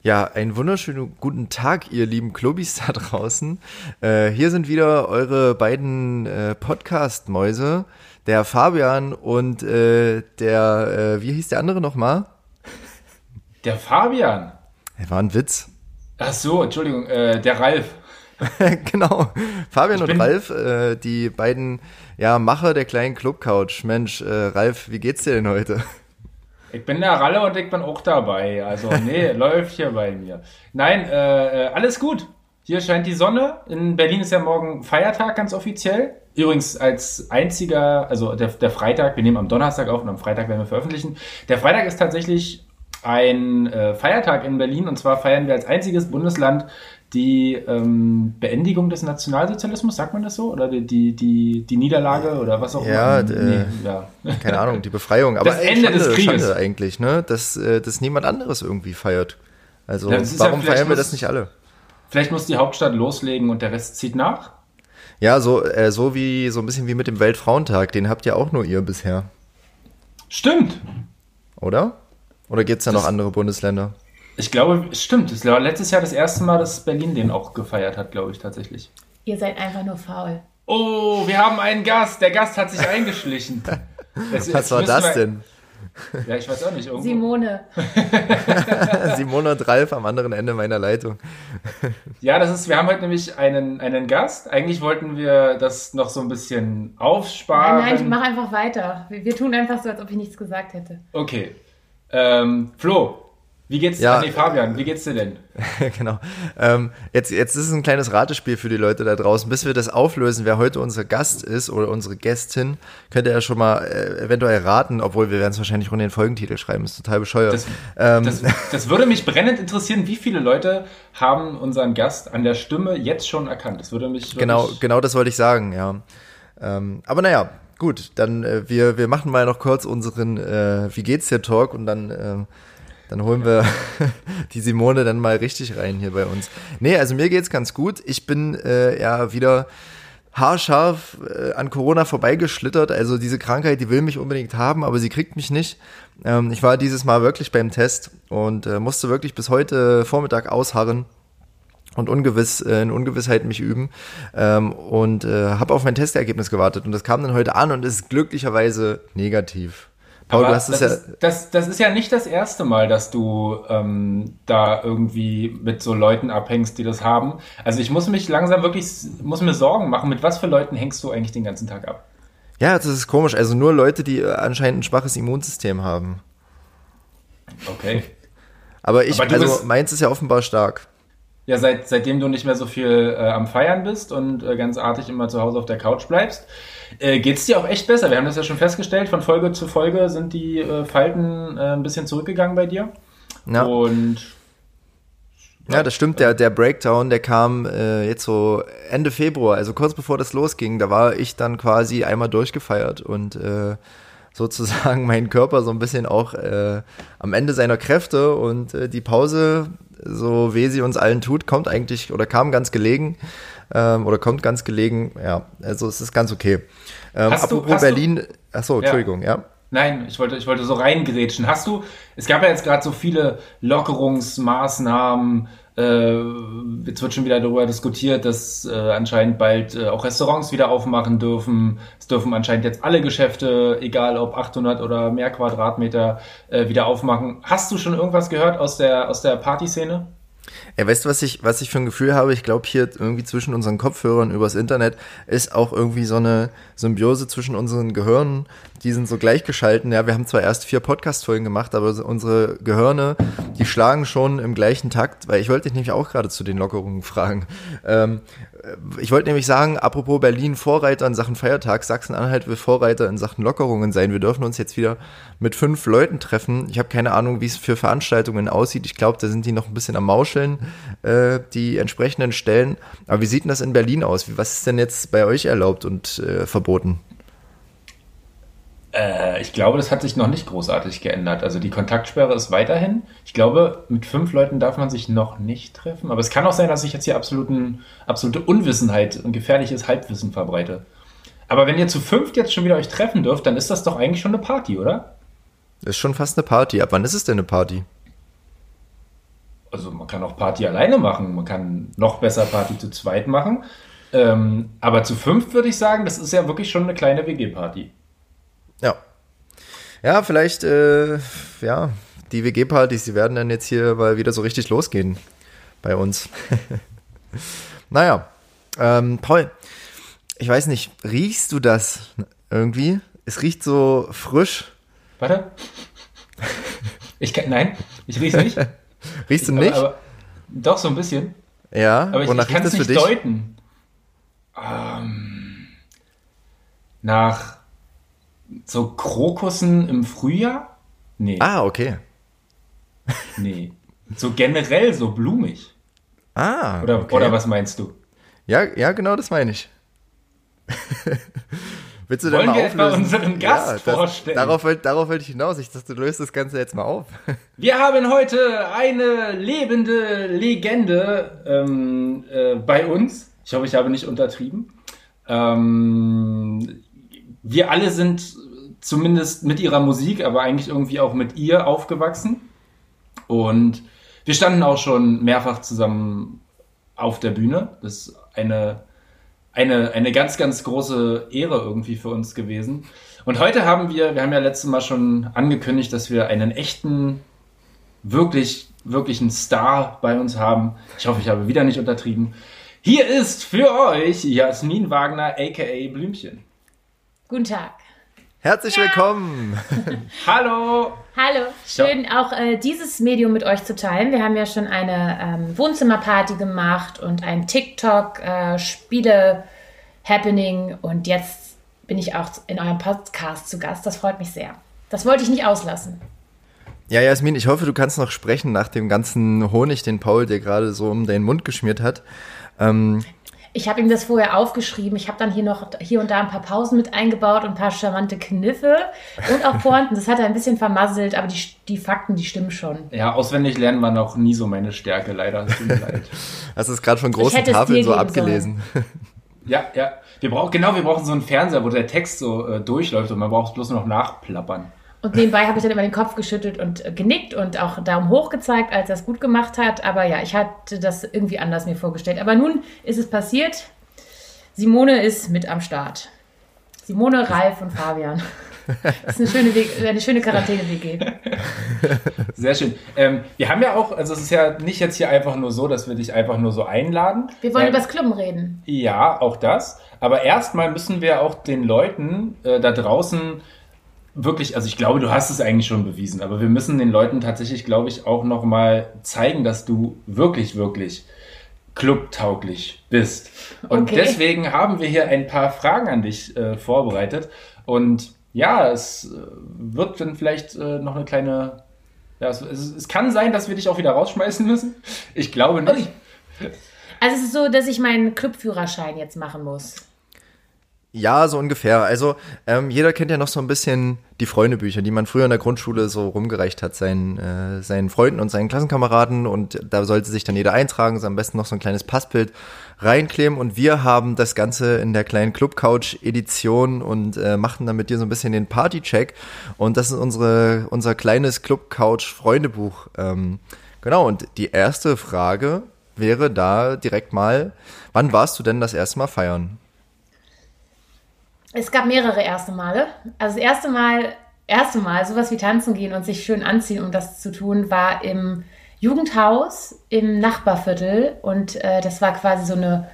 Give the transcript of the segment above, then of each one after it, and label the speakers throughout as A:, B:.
A: Ja, einen wunderschönen guten Tag, ihr lieben Klobis da draußen. Äh, hier sind wieder eure beiden äh, Podcast-Mäuse, der Fabian und äh, der, äh, wie hieß der andere nochmal?
B: Der Fabian.
A: Er war ein Witz.
B: Ach so, Entschuldigung, äh, der Ralf.
A: genau, Fabian und Ralf, äh, die beiden ja, Macher der kleinen Clubcouch. Mensch, äh, Ralf, wie geht's dir denn heute?
B: Ich bin der Ralle und ich bin auch dabei. Also, nee, läuft hier bei mir. Nein, äh, äh, alles gut. Hier scheint die Sonne. In Berlin ist ja morgen Feiertag, ganz offiziell. Übrigens als einziger, also der, der Freitag, wir nehmen am Donnerstag auf und am Freitag werden wir veröffentlichen. Der Freitag ist tatsächlich ein äh, Feiertag in Berlin und zwar feiern wir als einziges Bundesland die ähm, Beendigung des Nationalsozialismus, sagt man das so? Oder die, die, die, die Niederlage oder was auch
A: ja, immer? Nee, ja, keine Ahnung, die Befreiung. Aber
B: das Ende Schande, des Krieges.
A: Schande eigentlich, ne? Dass, äh, dass niemand anderes irgendwie feiert. Also ja, warum ja, feiern wir das nicht alle?
B: Vielleicht muss die Hauptstadt loslegen und der Rest zieht nach?
A: Ja, so, äh, so wie so ein bisschen wie mit dem Weltfrauentag, den habt ja auch nur ihr bisher.
B: Stimmt.
A: Oder? Oder gibt es da noch andere Bundesländer?
B: Ich glaube, es stimmt. Es war letztes Jahr das erste Mal, dass Berlin den auch gefeiert hat, glaube ich tatsächlich.
C: Ihr seid einfach nur faul.
B: Oh, wir haben einen Gast. Der Gast hat sich eingeschlichen.
A: Das, Was war das denn?
B: Ja, ich weiß auch nicht. Irgendwo.
C: Simone.
A: Simone und Ralf am anderen Ende meiner Leitung.
B: ja, das ist, wir haben heute nämlich einen, einen Gast. Eigentlich wollten wir das noch so ein bisschen aufsparen.
C: Nein, nein, ich mach einfach weiter. Wir, wir tun einfach so, als ob ich nichts gesagt hätte.
B: Okay. Ähm, Flo, wie geht's
A: ja,
B: nee, Fabian, wie geht's dir denn?
A: genau. Ähm, jetzt, jetzt ist es ein kleines Ratespiel für die Leute da draußen. Bis wir das auflösen, wer heute unser Gast ist oder unsere Gästin, könnt ihr ja schon mal äh, eventuell raten, obwohl wir werden es wahrscheinlich in den Folgentitel schreiben. ist total bescheuert.
B: Das, ähm. das, das, würde mich brennend interessieren, wie viele Leute haben unseren Gast an der Stimme jetzt schon erkannt. Das würde mich.
A: Genau, genau das wollte ich sagen, ja. Ähm, aber naja, gut, dann äh, wir, wir machen mal noch kurz unseren äh, Wie geht's dir Talk und dann äh, dann holen wir die Simone dann mal richtig rein hier bei uns. Nee, also mir geht's ganz gut. Ich bin äh, ja wieder haarscharf äh, an Corona vorbeigeschlittert. Also diese Krankheit, die will mich unbedingt haben, aber sie kriegt mich nicht. Ähm, ich war dieses Mal wirklich beim Test und äh, musste wirklich bis heute Vormittag ausharren und ungewiss äh, in Ungewissheit mich üben ähm, und äh, habe auf mein Testergebnis gewartet und das kam dann heute an und ist glücklicherweise negativ.
B: Paul, Aber das, es ja. Ist, das, das ist ja nicht das erste Mal, dass du ähm, da irgendwie mit so Leuten abhängst, die das haben. Also ich muss mich langsam wirklich, muss mir Sorgen machen, mit was für Leuten hängst du eigentlich den ganzen Tag ab?
A: Ja, das ist komisch. Also nur Leute, die äh, anscheinend ein schwaches Immunsystem haben.
B: Okay.
A: Aber ich, Aber also meins ist ja offenbar stark.
B: Ja, seit, seitdem du nicht mehr so viel äh, am Feiern bist und äh, ganz artig immer zu Hause auf der Couch bleibst, äh, Geht es dir auch echt besser? Wir haben das ja schon festgestellt, von Folge zu Folge sind die äh, Falten äh, ein bisschen zurückgegangen bei dir.
A: Ja. Und ja, das stimmt. Der, der Breakdown, der kam äh, jetzt so Ende Februar, also kurz bevor das losging. Da war ich dann quasi einmal durchgefeiert und äh, sozusagen mein Körper so ein bisschen auch äh, am Ende seiner Kräfte und äh, die Pause, so weh sie uns allen tut, kommt eigentlich oder kam ganz gelegen ähm, oder kommt ganz gelegen. Ja, also es ist ganz okay. Ähm, hast apropos du, hast Berlin, achso, Entschuldigung, ja. ja.
B: Nein, ich wollte, ich wollte so reingrätschen. Hast du, es gab ja jetzt gerade so viele Lockerungsmaßnahmen, äh, jetzt wird schon wieder darüber diskutiert, dass äh, anscheinend bald äh, auch Restaurants wieder aufmachen dürfen. Es dürfen anscheinend jetzt alle Geschäfte, egal ob 800 oder mehr Quadratmeter, äh, wieder aufmachen. Hast du schon irgendwas gehört aus der, aus der Partyszene?
A: Ja, weißt du, was ich, was ich für ein Gefühl habe? Ich glaube, hier irgendwie zwischen unseren Kopfhörern übers Internet ist auch irgendwie so eine Symbiose zwischen unseren Gehirnen. Die sind so gleichgeschalten. Ja, wir haben zwar erst vier Podcast-Folgen gemacht, aber unsere Gehirne, die schlagen schon im gleichen Takt, weil ich wollte dich nämlich auch gerade zu den Lockerungen fragen. Ähm, ich wollte nämlich sagen, apropos Berlin Vorreiter in Sachen Feiertag, Sachsen-Anhalt will Vorreiter in Sachen Lockerungen sein. Wir dürfen uns jetzt wieder mit fünf Leuten treffen. Ich habe keine Ahnung, wie es für Veranstaltungen aussieht. Ich glaube, da sind die noch ein bisschen am Mauscheln, äh, die entsprechenden Stellen. Aber wie sieht denn das in Berlin aus? Was ist denn jetzt bei euch erlaubt und äh, verboten?
B: Äh, ich glaube, das hat sich noch nicht großartig geändert. Also die Kontaktsperre ist weiterhin. Ich glaube, mit fünf Leuten darf man sich noch nicht treffen. Aber es kann auch sein, dass ich jetzt hier absoluten, absolute Unwissenheit und gefährliches Halbwissen verbreite. Aber wenn ihr zu fünft jetzt schon wieder euch treffen dürft, dann ist das doch eigentlich schon eine Party, oder?
A: Das ist schon fast eine Party. Ab wann ist es denn eine Party?
B: also man kann auch Party alleine machen, man kann noch besser Party zu zweit machen. Ähm, aber zu fünf würde ich sagen, das ist ja wirklich schon eine kleine WG-Party.
A: Ja. Ja, vielleicht, äh, ja, die WG-Partys, die werden dann jetzt hier mal wieder so richtig losgehen bei uns. naja, ähm, Paul, ich weiß nicht, riechst du das irgendwie? Es riecht so frisch.
B: Warte. Ich kann, nein, ich riech's nicht.
A: Riechst du
B: Ich-
A: nicht?
B: Aber, aber, doch, so ein bisschen.
A: ja,
B: Aber ich, ich kann es nicht
A: dich?
B: deuten. Ähm, nach so Krokussen im Frühjahr? Nee,
A: Ah, okay.
B: nee. So generell so blumig.
A: Ah,
B: Oder,
A: okay.
B: oder was meinst du?
A: Ja, ja, genau, das meine ich. Willst du denn
B: Wollen
A: mal
B: wir etwa unseren Gast
A: das,
B: vorstellen?
A: Darauf, darauf wollte ich hinaus. Ich dachte, du löst das Ganze jetzt mal auf.
B: Wir haben heute eine lebende Legende ähm, äh, bei uns. Ich hoffe, ich habe nicht untertrieben. Ähm, wir alle sind zumindest mit ihrer Musik, aber eigentlich irgendwie auch mit ihr aufgewachsen. Und wir standen auch schon mehrfach zusammen auf der Bühne. Das ist eine, eine, eine ganz, ganz große Ehre irgendwie für uns gewesen. Und heute haben wir, wir haben ja letztes Mal schon angekündigt, dass wir einen echten, wirklich, wirklich einen Star bei uns haben. Ich hoffe, ich habe wieder nicht untertrieben. Hier ist für euch Jasmin Wagner, aka Blümchen.
C: Guten Tag.
A: Herzlich willkommen.
B: Hallo!
C: Hallo, schön auch äh, dieses Medium mit euch zu teilen. Wir haben ja schon eine ähm, Wohnzimmerparty gemacht und ein TikTok-Spiele-Happening und jetzt bin ich auch in eurem Podcast zu Gast. Das freut mich sehr. Das wollte ich nicht auslassen.
A: Ja, Jasmin, ich hoffe, du kannst noch sprechen nach dem ganzen Honig, den Paul dir gerade so um deinen Mund geschmiert hat. Ähm,
C: Ich habe ihm das vorher aufgeschrieben. Ich habe dann hier noch hier und da ein paar Pausen mit eingebaut und ein paar charmante Kniffe und auch Pointen. Das hat er ein bisschen vermasselt, aber die, die Fakten, die stimmen schon.
B: Ja, auswendig lernen war noch nie so meine Stärke, leider.
A: Hast du es gerade von großen Tafeln so abgelesen.
B: Ja, ja. Wir brauchen, genau, wir brauchen so einen Fernseher, wo der Text so äh, durchläuft und man braucht es bloß noch nachplappern.
C: Und nebenbei habe ich dann immer den Kopf geschüttelt und genickt und auch Daumen hoch gezeigt, als er es gut gemacht hat. Aber ja, ich hatte das irgendwie anders mir vorgestellt. Aber nun ist es passiert. Simone ist mit am Start. Simone, Ralf und Fabian. Das ist eine schöne, eine schöne Quarantäne-WG.
B: Sehr schön. Ähm, wir haben ja auch, also es ist ja nicht jetzt hier einfach nur so, dass wir dich einfach nur so einladen.
C: Wir wollen
B: Weil-
C: übers Klubben reden.
B: Ja, auch das. Aber erstmal müssen wir auch den Leuten äh, da draußen wirklich, also ich glaube, du hast es eigentlich schon bewiesen, aber wir müssen den Leuten tatsächlich, glaube ich, auch nochmal zeigen, dass du wirklich, wirklich clubtauglich bist. Und
C: Okay.
B: deswegen haben wir hier ein paar Fragen an dich äh, vorbereitet. Und ja, es äh, wird dann vielleicht äh, noch eine kleine. Ja, es, es, es kann sein, dass wir dich auch wieder rausschmeißen müssen. Ich glaube nicht.
C: Also es ist so, dass ich meinen Clubführerschein jetzt machen muss.
A: Ja, so ungefähr. Also ähm, jeder kennt ja noch so ein bisschen die Freundebücher, die man früher in der Grundschule so rumgereicht hat, seinen, äh, seinen Freunden und seinen Klassenkameraden. Und da sollte sich dann jeder eintragen, so am besten noch so ein kleines Passbild reinkleben. Und wir haben das Ganze in der kleinen Club-Couch-Edition und äh, machen dann mit dir so ein bisschen den Party-Check. Und das ist unsere, unser kleines Club-Couch-Freundebuch. Ähm, genau, und die erste Frage wäre da direkt mal, wann warst du denn das erste Mal feiern?
C: Es gab mehrere erste Male. Also das erste Mal, erste Mal, sowas wie tanzen gehen und sich schön anziehen, um das zu tun, war im Jugendhaus im Nachbarviertel und äh, das war quasi so eine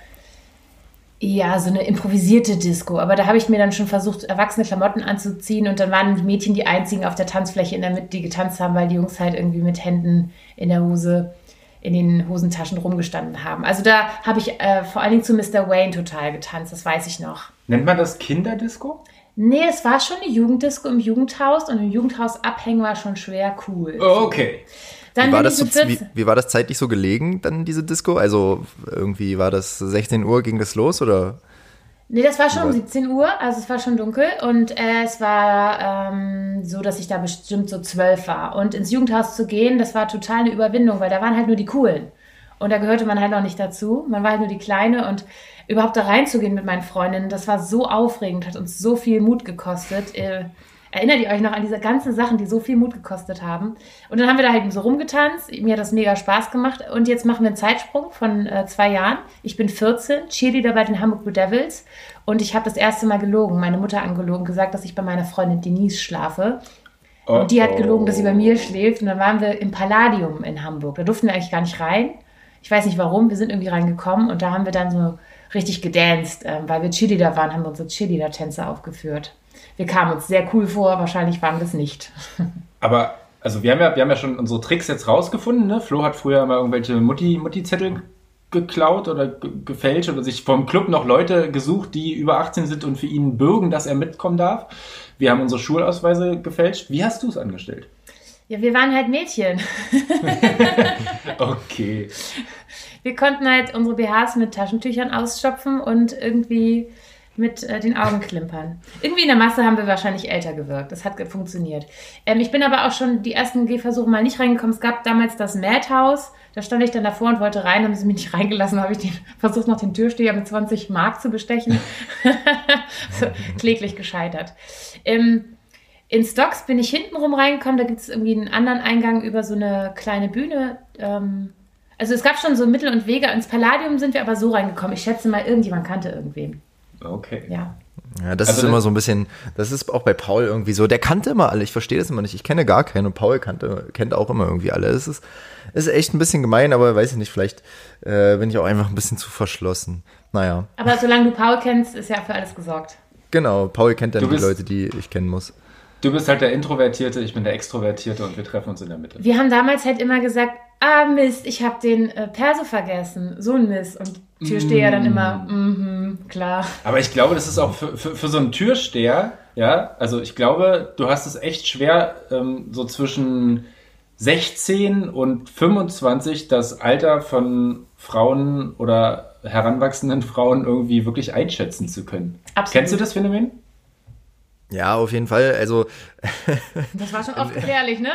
C: ja, so eine improvisierte Disco. Aber da habe ich mir dann schon versucht, erwachsene Klamotten anzuziehen und dann waren die Mädchen die einzigen auf der Tanzfläche in der Mitte, die getanzt haben, weil die Jungs halt irgendwie mit Händen in der Hose, in den Hosentaschen rumgestanden haben. Also da habe ich äh, vor allen Dingen zu Mr. Wayne total getanzt, das weiß ich noch.
B: Nennt man das Kinderdisco?
C: Nee, es war schon eine Jugenddisco im Jugendhaus und im Jugendhaus abhängen war schon schwer cool.
B: Okay.
C: Dann
A: Wie war, das so, wie,
C: 14
A: wie war das zeitlich so gelegen, dann diese Disco? Also irgendwie war das 16 Uhr, ging das los oder?
C: Nee, das war schon um
A: War-
C: 17 Uhr, also es war schon dunkel und äh, es war ähm, so, dass ich da bestimmt so zwölf war. Und ins Jugendhaus zu gehen, das war total eine Überwindung, weil da waren halt nur die Coolen. Und da gehörte man halt noch nicht dazu. Man war halt nur die Kleine und überhaupt da reinzugehen mit meinen Freundinnen, das war so aufregend, hat uns so viel Mut gekostet. Äh, Erinnert ihr euch noch an diese ganzen Sachen, die so viel Mut gekostet haben? Und dann haben wir da halt so rumgetanzt. Mir hat das mega Spaß gemacht. Und jetzt machen wir einen Zeitsprung von äh, zwei Jahren. Ich bin 14, Cheerleader bei den Hamburg Blue Devils. Und ich habe das erste Mal gelogen, meine Mutter angelogen, gesagt, dass ich bei meiner Freundin Denise schlafe. Oh, und die hat gelogen, dass sie bei mir schläft. Und dann waren wir im Palladium in Hamburg. Da durften wir eigentlich gar nicht rein. Ich weiß nicht warum. Wir sind irgendwie reingekommen und da haben wir dann so richtig gedanced. Ähm, weil wir Cheerleader waren, haben wir unsere Cheerleader-Tänze aufgeführt wir kamen uns sehr cool vor, wahrscheinlich waren wir es nicht.
B: Aber, also wir haben ja, wir haben ja schon unsere Tricks jetzt rausgefunden, ne? Flo hat früher mal irgendwelche Mutti, Mutti-Zettel geklaut oder gefälscht oder sich vom Club noch Leute gesucht, die über 18 sind und für ihn bürgen, dass er mitkommen darf. Wir haben unsere Schulausweise gefälscht. Wie hast du es angestellt?
C: Ja, wir waren halt Mädchen.
B: okay.
C: Wir konnten halt unsere BHs mit Taschentüchern ausstopfen und irgendwie mit äh, den Augen klimpern. Irgendwie in der Masse haben wir wahrscheinlich älter gewirkt. Das hat funktioniert. Ähm, ich bin aber auch schon die ersten Gehversuche mal nicht reingekommen. Es gab damals das Madhouse. Da stand ich dann davor und wollte rein, haben sie mich nicht reingelassen. habe ich den, versucht, noch den Türsteher mit 20 Mark zu bestechen. so, kläglich gescheitert. Ähm, in Stocks bin ich hintenrum reingekommen. Da gibt es irgendwie einen anderen Eingang über so eine kleine Bühne. Ähm, also es gab schon so Mittel und Wege. Ins Palladium sind wir aber so reingekommen. Ich schätze mal, irgendjemand kannte irgendwen.
B: Okay.
C: Ja.
A: Ja, das also ist immer so ein bisschen, das ist auch bei Paul irgendwie so, der kannte immer alle, ich verstehe das immer nicht, ich kenne gar keinen und Paul kannte, kennt auch immer irgendwie alle. Es ist, ist echt ein bisschen gemein, aber weiß ich nicht, vielleicht äh, bin ich auch einfach ein bisschen zu verschlossen. Naja.
C: Aber solange du Paul kennst, ist ja für alles gesorgt.
A: Genau, Paul kennt dann die Leute, die ich kennen muss.
B: Du bist halt der Introvertierte, ich bin der Extrovertierte und wir treffen uns in der Mitte.
C: Wir haben damals halt immer gesagt, ah Mist, ich habe den äh, Perso vergessen. So ein Mist. Und Türsteher mm. dann immer, mhm, klar.
B: Aber ich glaube, das ist auch für, für, für, so einen Türsteher, ja, also ich glaube, du hast es echt schwer, ähm, so zwischen 16 und 25 das Alter von Frauen oder heranwachsenden Frauen irgendwie wirklich einschätzen zu können. Absolut. Kennst du das Phänomen?
A: Ja, auf jeden Fall. Also
C: das war schon oft gefährlich, ne?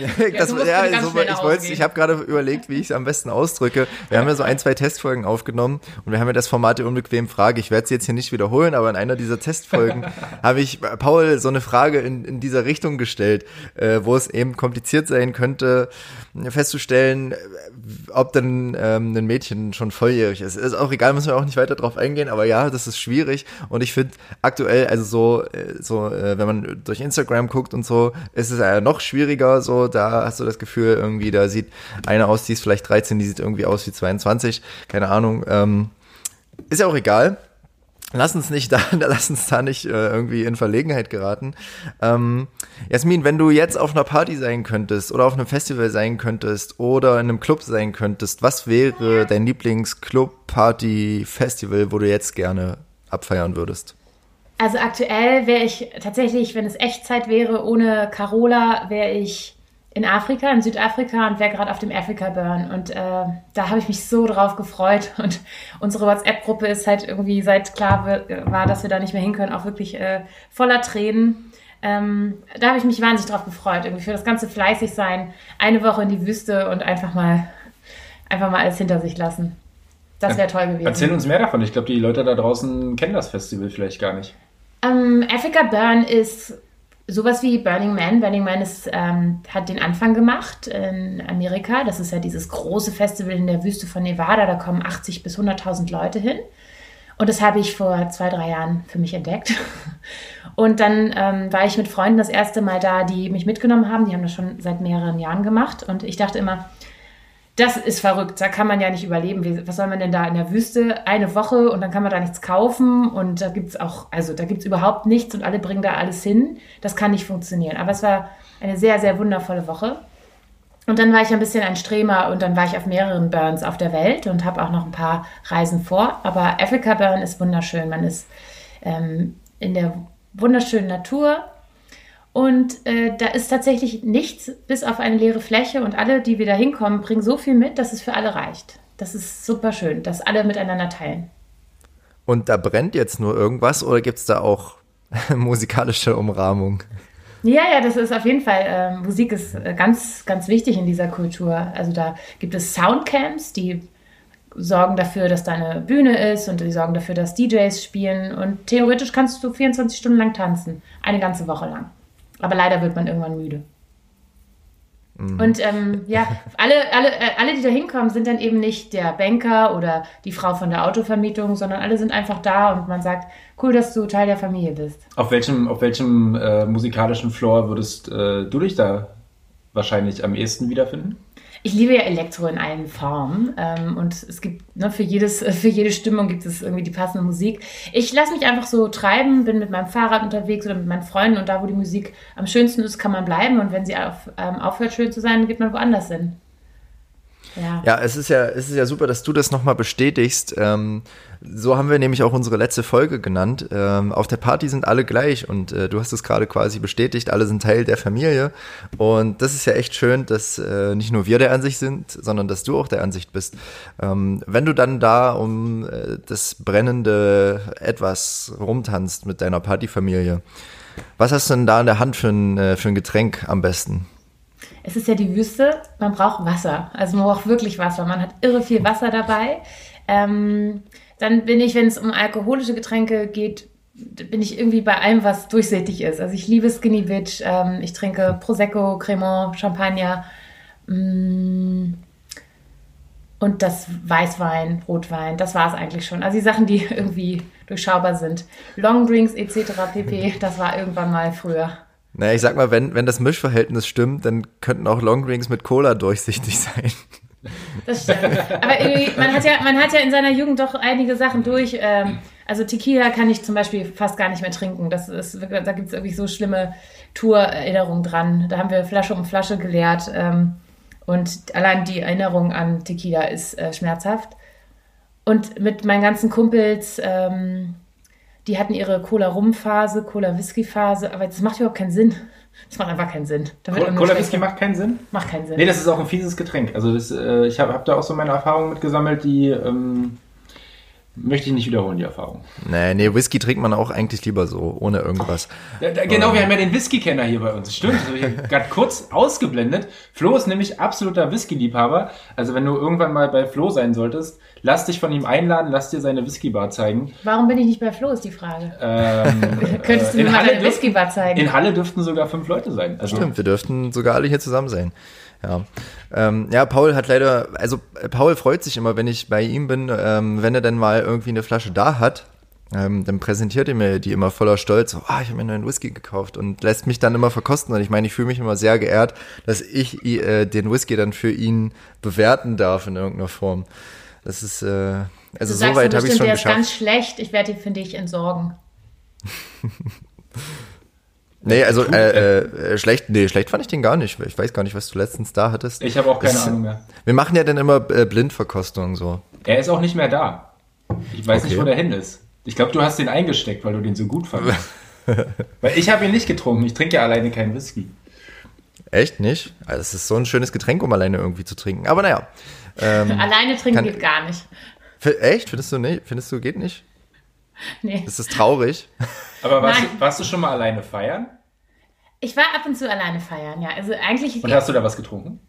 A: ja, das, ja, also, ich wollte, ich habe gerade überlegt, wie ich es am besten ausdrücke. Wir haben ja so ein, zwei Testfolgen aufgenommen und wir haben ja das Format der unbequemen Frage. Ich werde es jetzt hier nicht wiederholen, aber in einer dieser Testfolgen habe ich Paul so eine Frage in, in dieser Richtung gestellt, äh, wo es eben kompliziert sein könnte, festzustellen, ob denn ähm, ein Mädchen schon volljährig ist. Ist auch egal, müssen wir auch nicht weiter drauf eingehen, aber ja, das ist schwierig und ich finde aktuell, also so, äh, so äh, wenn man durch Instagram guckt und so, ist es ja noch schwieriger, so, da hast du das Gefühl, irgendwie, da sieht eine aus, die ist vielleicht 13, die sieht irgendwie aus wie 22, keine Ahnung, ähm, ist ja auch egal. Lass uns nicht da, lass uns da nicht äh, irgendwie in Verlegenheit geraten. Ähm, Jasmin, wenn du jetzt auf einer Party sein könntest oder auf einem Festival sein könntest oder in einem Club sein könntest, was wäre dein Lieblingsclub, Party, Festival, wo du jetzt gerne abfeiern würdest?
C: Also aktuell wäre ich tatsächlich, wenn es Echtzeit wäre, ohne Carola, wäre ich in Afrika, in Südafrika und wäre gerade auf dem Africa Burn. Und äh, da habe ich mich so drauf gefreut. Und unsere WhatsApp-Gruppe ist halt irgendwie, seit klar war, dass wir da nicht mehr hin können, auch wirklich äh, voller Tränen. Ähm, da habe ich mich wahnsinnig drauf gefreut, irgendwie für das ganze fleißig sein, eine Woche in die Wüste und einfach mal, einfach mal alles hinter sich lassen. Das wäre toll gewesen.
B: Erzähl uns mehr davon. Ich glaube, die Leute da draußen kennen das Festival vielleicht gar nicht.
C: Ähm, Africa Burn ist sowas wie Burning Man. Burning Man ist, ähm, hat den Anfang gemacht in Amerika. Das ist ja dieses große Festival in der Wüste von Nevada. Da kommen 80 bis 100.000 Leute hin. Und das habe ich vor zwei, drei Jahren für mich entdeckt. Und dann ähm, war ich mit Freunden das erste Mal da, die mich mitgenommen haben. Die haben das schon seit mehreren Jahren gemacht. Und ich dachte immer, das ist verrückt. Da kann man ja nicht überleben. Was soll man denn da in der Wüste? Eine Woche und dann kann man da nichts kaufen und da gibt es auch, also da gibt es überhaupt nichts und alle bringen da alles hin. Das kann nicht funktionieren. Aber es war eine sehr, sehr wundervolle Woche. Und dann war ich ein bisschen ein Stremer und dann war ich auf mehreren Burns auf der Welt und habe auch noch ein paar Reisen vor. Aber Africa Burn ist wunderschön. Man ist ähm, in der wunderschönen Natur und äh, da ist tatsächlich nichts bis auf eine leere Fläche und alle, die wir da hinkommen, bringen so viel mit, dass es für alle reicht. Das ist super schön, dass alle miteinander teilen.
A: Und da brennt jetzt nur irgendwas oder gibt es da auch musikalische Umrahmung?
C: Ja, ja, das ist auf jeden Fall, äh, Musik ist äh, ganz, ganz wichtig in dieser Kultur. Also da gibt es Soundcamps, die sorgen dafür, dass da eine Bühne ist und die sorgen dafür, dass DJs spielen. Und theoretisch kannst du 24 Stunden lang tanzen. Eine ganze Woche lang. Aber leider wird man irgendwann müde. Mhm. Und ähm, ja, alle, alle, äh, alle, die da hinkommen, sind dann eben nicht der Banker oder die Frau von der Autovermietung, sondern alle sind einfach da und man sagt, cool, dass du Teil der Familie bist.
B: Auf welchem, auf welchem äh, musikalischen Floor würdest äh, du dich da wahrscheinlich am ehesten wiederfinden?
C: Ich liebe ja Elektro in allen Formen ähm, und es gibt ne, für jedes für jede Stimmung gibt es irgendwie die passende Musik. Ich lasse mich einfach so treiben, bin mit meinem Fahrrad unterwegs oder mit meinen Freunden und da, wo die Musik am schönsten ist, kann man bleiben und wenn sie auf, ähm, aufhört schön zu sein, geht man woanders hin.
A: Ja. ja, es ist ja, es ist ja super, dass du das nochmal bestätigst. Ähm, so haben wir nämlich auch unsere letzte Folge genannt. Ähm, auf der Party sind alle gleich und äh, du hast es gerade quasi bestätigt, alle sind Teil der Familie. Und das ist ja echt schön, dass äh, nicht nur wir der Ansicht sind, sondern dass du auch der Ansicht bist. Ähm, wenn du dann da um äh, das brennende Etwas rumtanzt mit deiner Partyfamilie, was hast du denn da in der Hand für ein, äh, für ein Getränk am besten?
C: Es ist ja die Wüste, man braucht Wasser. Also man braucht wirklich Wasser. Man hat irre viel Wasser dabei. Ähm, dann bin ich, wenn es um alkoholische Getränke geht, bin ich irgendwie bei allem, was durchsichtig ist. Also ich liebe Skinny Bitch, ähm, ich trinke Prosecco, Cremant, Champagner mm, und das Weißwein, Rotwein, das war es eigentlich schon. Also die Sachen, die irgendwie durchschaubar sind. Longdrinks etc. pp, das war irgendwann mal früher.
A: Naja, ich sag mal, wenn, wenn das Mischverhältnis stimmt, dann könnten auch Longdrinks mit Cola durchsichtig sein.
C: Das stimmt. Aber irgendwie, man hat ja, man hat ja in seiner Jugend doch einige Sachen durch. Ähm, also Tequila kann ich zum Beispiel fast gar nicht mehr trinken. Das ist, da gibt es irgendwie so schlimme Tour-Erinnerungen dran. Da haben wir Flasche um Flasche geleert. Ähm, und allein die Erinnerung an Tequila ist äh, schmerzhaft. Und mit meinen ganzen Kumpels ähm, die hatten ihre Cola-Rum-Phase, Cola-Whisky-Phase, aber das macht überhaupt keinen Sinn. Das macht einfach keinen Sinn.
B: Cola-Whisky macht keinen Sinn?
C: Macht keinen Sinn.
B: Nee, das ist auch ein fieses Getränk. Also das, äh, ich habe hab da auch so meine Erfahrungen mitgesammelt, die ähm, möchte ich nicht wiederholen, die Erfahrung.
A: Nee, nee, Whisky trinkt man auch eigentlich lieber so, ohne irgendwas.
B: Da, da, genau, wir haben ja den Whisky-Kenner hier bei uns. Stimmt, das habe ich gerade kurz ausgeblendet. Flo ist nämlich absoluter Whisky-Liebhaber. Also wenn du irgendwann mal bei Flo sein solltest, lass dich von ihm einladen, lass dir seine Whisky-Bar zeigen.
C: Warum bin ich nicht bei Flo, ist die Frage. Ähm, Könntest du mir mal deine Whisky-Bar zeigen?
B: In Halle dürften sogar fünf Leute sein.
A: Also, Stimmt, wir dürften sogar alle hier zusammen sein. Ja. Ähm, ja, Paul hat leider, also Paul freut sich immer, wenn ich bei ihm bin, ähm, wenn er dann mal irgendwie eine Flasche da hat. Ähm, dann präsentiert er mir die immer voller Stolz, so, ah, ich habe mir einen Whisky gekauft und lässt mich dann immer verkosten. Und ich meine, ich fühle mich immer sehr geehrt, dass ich äh, den Whisky dann für ihn bewerten darf in irgendeiner Form. Das ist, äh, also so weit habe ich schon der geschafft. Der ist
C: ganz schlecht, ich werde ihn für dich entsorgen.
A: Nee, also äh, äh, schlecht, nee, schlecht fand ich den gar nicht. Ich weiß gar nicht, was du letztens da hattest.
B: Ich habe auch keine das, Ahnung mehr.
A: Wir machen ja dann immer äh, Blindverkostungen so.
B: Er ist auch nicht mehr da. Ich weiß okay. nicht, wo der hin ist. Ich glaube, du hast den eingesteckt, weil du den so gut fandest. weil ich habe ihn nicht getrunken. Ich trinke ja alleine keinen Whisky.
A: Echt nicht? Also es ist so ein schönes Getränk, um alleine irgendwie zu trinken. Aber naja.
C: Ähm, alleine trinken kann, geht gar nicht.
A: Echt? Findest du nicht? Findest du geht nicht?
C: Nee.
A: Ist das traurig?
B: Aber warst du, warst du schon mal alleine feiern?
C: Ich war ab und zu alleine feiern, ja. Also eigentlich.
B: Und hast du da was getrunken?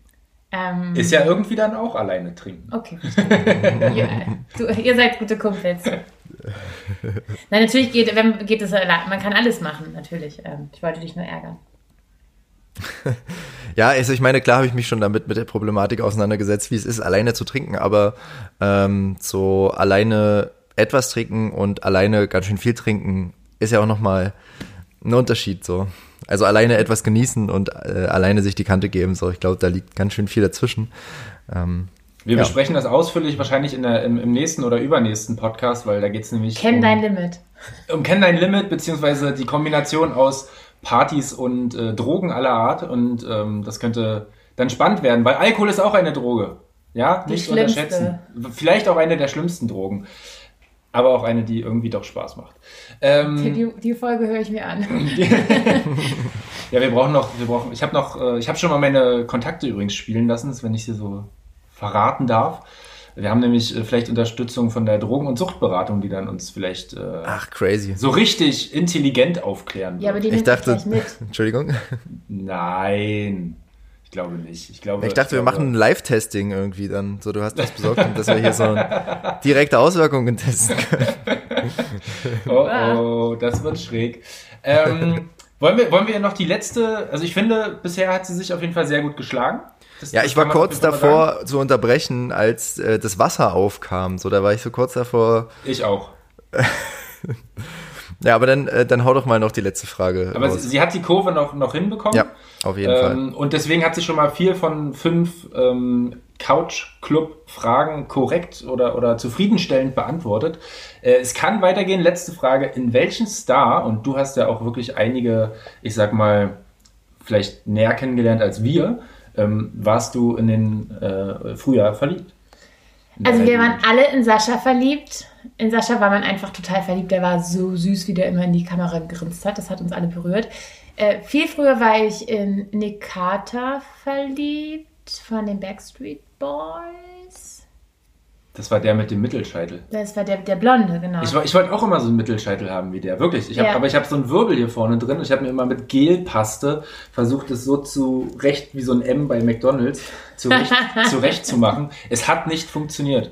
C: Ähm,
B: ist ja irgendwie dann auch alleine trinken.
C: Okay, ihr, du, ihr seid gute Kumpels. Nein, natürlich geht, wenn, geht es, man kann alles machen, natürlich. Ähm, ich wollte dich nur ärgern.
A: ja, also ich meine, klar habe ich mich schon damit mit der Problematik auseinandergesetzt, wie es ist, alleine zu trinken, aber ähm, so alleine etwas trinken und alleine ganz schön viel trinken ist ja auch nochmal ein Unterschied so. Also alleine etwas genießen und äh, alleine sich die Kante geben, so. Ich glaube, da liegt ganz schön viel dazwischen. Ähm,
B: wir ja. besprechen das ausführlich wahrscheinlich in der, im, im, nächsten oder übernächsten Podcast, weil da geht es nämlich.
C: Kenn um, dein Limit.
B: Um Kenn dein Limit, beziehungsweise die Kombination aus Partys und äh, Drogen aller Art. Und ähm, das könnte dann spannend werden, weil Alkohol ist auch eine Droge. Ja, die nicht unterschätzen. Vielleicht auch eine der schlimmsten Drogen aber auch eine, die irgendwie doch Spaß macht.
C: Ähm, die, die, Folge höre ich mir an.
B: ja, wir brauchen noch, wir brauchen, ich habe noch, äh, ich habe schon mal meine Kontakte übrigens spielen lassen, wenn ich sie so verraten darf. Wir haben nämlich äh, vielleicht Unterstützung von der Drogen- und Suchtberatung, die dann uns vielleicht äh,
A: Ach, crazy.
B: so richtig intelligent aufklären.
C: Ja, aber die
A: ich dachte, mit. Entschuldigung.
B: Nein. Ich glaube nicht. Ich, glaube,
A: Ich dachte, wir
B: glaube,
A: machen ein Live-Testing irgendwie dann. So, du hast das besorgt, dass wir hier so direkte Auswirkungen testen können.
B: Oh, oh, das wird schräg. Ähm, wollen, wir, wollen wir noch die letzte, also ich finde, bisher hat sie sich auf jeden Fall sehr gut geschlagen. Das,
A: Ja,
B: das
A: ich war kurz davor zu unterbrechen, als äh, das Wasser aufkam. So, da war ich so kurz davor.
B: Ich auch.
A: Ja, aber dann, äh, dann hau doch mal noch die letzte Frage.
B: Aber sie, sie hat die Kurve noch, noch hinbekommen.
A: ja, auf jeden Fall.
B: Ähm, und deswegen hat sie schon mal vier von fünf ähm, Couch-Club-Fragen korrekt oder, oder zufriedenstellend beantwortet. Äh, es kann weitergehen. Letzte Frage. In welchen Star, und du hast ja auch wirklich einige, ich sag mal, vielleicht näher kennengelernt als wir, ähm, warst du in den äh, Frühjahr verliebt?
C: Also wir waren alle in Sascha verliebt. In Sascha war man einfach total verliebt. Der war so süß, wie der immer in die Kamera gegrinst hat. Das hat uns alle berührt. Äh, viel früher war ich in Nick Carter verliebt von den Backstreet Boys.
B: Das war der mit dem Mittelscheitel.
C: Das war der, der Blonde, genau.
B: Ich, ich wollte auch immer so einen Mittelscheitel haben wie der, wirklich. Ich hab,
C: Ja.
B: Aber ich habe so einen Wirbel hier vorne drin und ich habe mir immer mit Gelpaste versucht, es so zurecht wie so ein M bei McDonalds zurecht, zurecht zu machen. Es hat nicht funktioniert.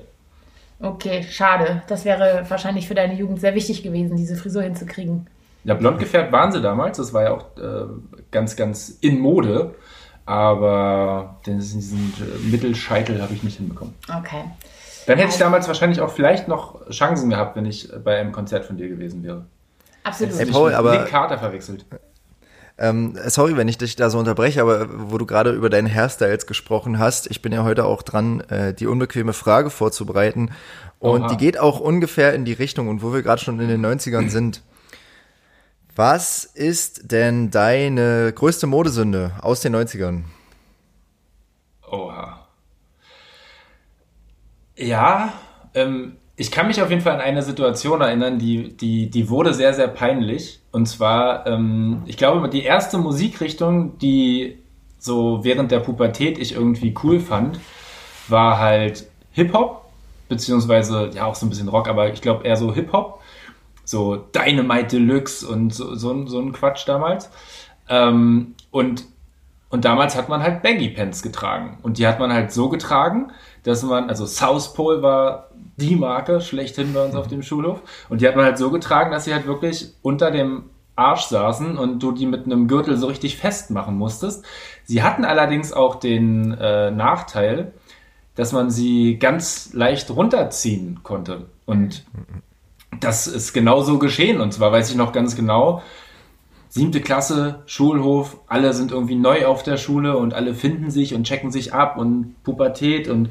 C: okay, schade. Das wäre wahrscheinlich für deine Jugend sehr wichtig gewesen, diese Frisur hinzukriegen.
B: Ja, blond gefärbt waren sie damals, das war ja auch äh, ganz, ganz in Mode. Aber diesen äh, Mittelscheitel habe ich nicht hinbekommen.
C: Okay.
B: Dann hätte ich damals wahrscheinlich auch vielleicht noch Chancen gehabt, wenn ich bei einem Konzert von dir gewesen wäre.
C: Absolut.
A: Ey,
B: Ich
A: Paul,
B: mit
A: aber-
B: Nick Carter verwechselt.
A: Ähm, sorry, wenn ich dich da so unterbreche, aber wo du gerade über deine Hairstyles gesprochen hast, ich bin ja heute auch dran, äh, die unbequeme Frage vorzubereiten. Und
B: Oha.
A: die geht auch ungefähr in die Richtung, und wo wir gerade schon in den 90ern sind. Was ist denn deine größte Modesünde aus den 90ern?
B: Oha. Ja, ähm, ich kann mich auf jeden Fall an eine Situation erinnern, die, die, die wurde sehr, sehr peinlich. Und zwar, ähm, ich glaube, die erste Musikrichtung, die so während der Pubertät ich irgendwie cool fand, war halt Hip-Hop, beziehungsweise ja auch so ein bisschen Rock, aber ich glaube eher so Hip-Hop. So Dynamite Deluxe und so, so, ein- so ein Quatsch damals. Ähm, und und damals hat man halt Baggy Pants getragen. Und die hat man halt so getragen, dass man, also South Pole war die Marke schlechthin bei uns auf dem Schulhof. Und die hat man halt so getragen, dass sie halt wirklich unter dem Arsch saßen und du die mit einem Gürtel so richtig festmachen musstest. Sie hatten allerdings auch den äh, Nachteil, dass man sie ganz leicht runterziehen konnte. Und das ist genauso geschehen. Und zwar weiß ich noch ganz genau, siebte Klasse, Schulhof, alle sind irgendwie neu auf der Schule und alle finden sich und checken sich ab und Pubertät und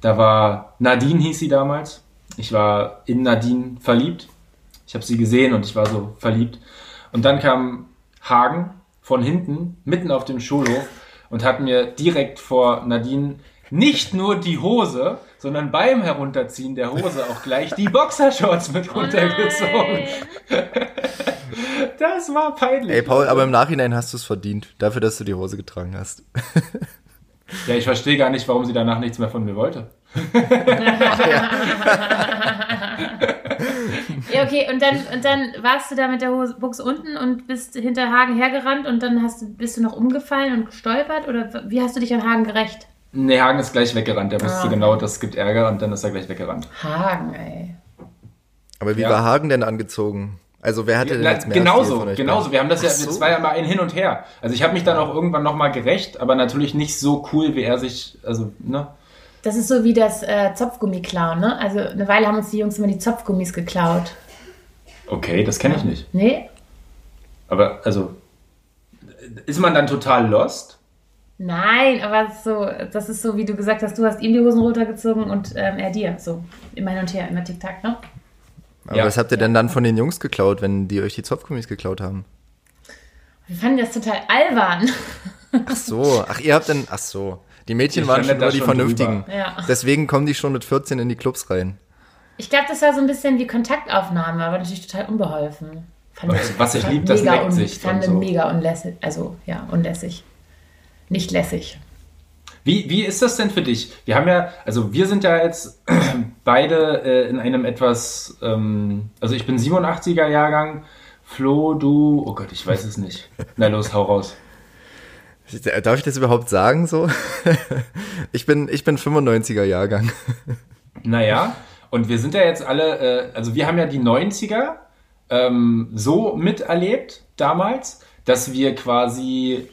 B: da war Nadine hieß sie damals. Ich war in Nadine verliebt. Ich habe sie gesehen und ich war so verliebt. Und dann kam Hagen von hinten, mitten auf dem Schulhof und hat mir direkt vor Nadine nicht nur die Hose, sondern beim Herunterziehen der Hose auch gleich die Boxershorts mit runtergezogen. Das war peinlich.
A: Ey, Paul, aber im Nachhinein hast du es verdient, dafür, dass du die Hose getragen hast.
B: Ja, ich verstehe gar nicht, warum sie danach nichts mehr von mir wollte.
C: Ja, okay, und dann, und dann warst du da mit der Hose, Buchse unten und bist hinter Hagen hergerannt und dann hast du, bist du noch umgefallen und gestolpert? Oder wie hast du dich an Hagen gerecht?
B: Nee, Hagen ist gleich weggerannt. Der wusste
C: Ah.
B: genau, das gibt Ärger und dann ist er gleich weggerannt.
C: Hagen, ey.
A: Aber wie
B: Ja.
A: war Hagen denn angezogen? Also wer hatte denn
B: Na,
A: jetzt mehr
B: genauso,
A: von euch
B: genauso. Wir haben das ja,
A: so.
B: es war ja mal ein Hin und Her. Also ich habe mich dann auch irgendwann nochmal gerecht, aber natürlich nicht so cool, wie er sich, also, ne?
C: Das ist so wie das äh, Zopfgummi-Klauen, ne? Also eine Weile haben uns die Jungs immer die Zopfgummis geklaut.
B: Okay, das kenne ich nicht.
C: Nee?
B: Aber, also, ist man dann total lost?
C: Nein, aber so, das ist so, wie du gesagt hast, du hast ihm die Hosen runtergezogen und ähm, er dir. So, immer hin und her, immer tick-tack, ne?
A: Aber
B: Ja.
A: was habt ihr denn dann von den Jungs geklaut, wenn die euch die Zopfgummis geklaut haben?
C: Wir fanden das total albern.
A: Ach so, ach ihr habt dann, ach so. Die Mädchen
B: Ich
A: waren schon nur die
B: schon
A: Vernünftigen.
C: Ja.
A: Deswegen kommen die schon mit 14 in die Clubs rein.
C: Ich glaube, das war so ein bisschen wie Kontaktaufnahme, aber natürlich total unbeholfen. Fand
B: Was- was ich lieb, das
C: mega
B: neckt sich
C: Fand
B: so.
C: mega unlässig. Also, ja, unlässig. Nicht lässig.
B: Wie, wie ist das denn für dich? Wir haben ja, also wir sind ja jetzt beide äh, in einem etwas, ähm, also ich bin 87er Jahrgang, Flo, du, oh Gott, ich weiß es nicht. Na los, hau raus.
A: Darf ich das überhaupt sagen so? ich bin, ich bin 95er Jahrgang.
B: Naja, und wir sind ja jetzt alle, äh, also wir haben ja die 90er ähm, so miterlebt damals, dass wir quasi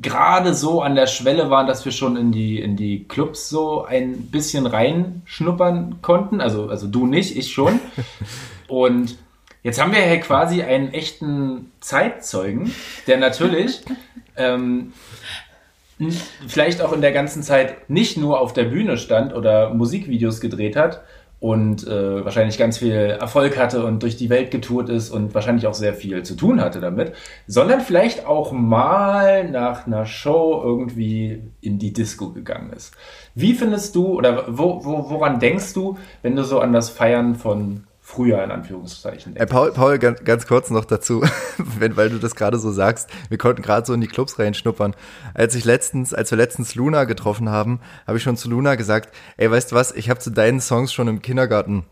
B: gerade so an der Schwelle waren, dass wir schon in die, in die Clubs so ein bisschen reinschnuppern konnten. Also, also du nicht, ich schon. Und jetzt haben wir ja quasi einen echten Zeitzeugen, der natürlich ähm, vielleicht auch in der ganzen Zeit nicht nur auf der Bühne stand oder Musikvideos gedreht hat, und äh, wahrscheinlich ganz viel Erfolg hatte und durch die Welt getourt ist und wahrscheinlich auch sehr viel zu tun hatte damit, sondern vielleicht auch mal nach einer Show irgendwie in die Disco gegangen ist. Wie findest du oder wo, wo, woran denkst du, wenn du so an das Feiern von früher in Anführungszeichen.
A: Äh, Paul, Paul ganz, ganz, kurz noch dazu, wenn, weil du das gerade so sagst. Wir konnten gerade so in die Clubs reinschnuppern. Als ich letztens, als wir letztens Luna getroffen haben, habe ich schon zu Luna gesagt, ey, weißt du was, ich habe zu deinen Songs schon im Kindergarten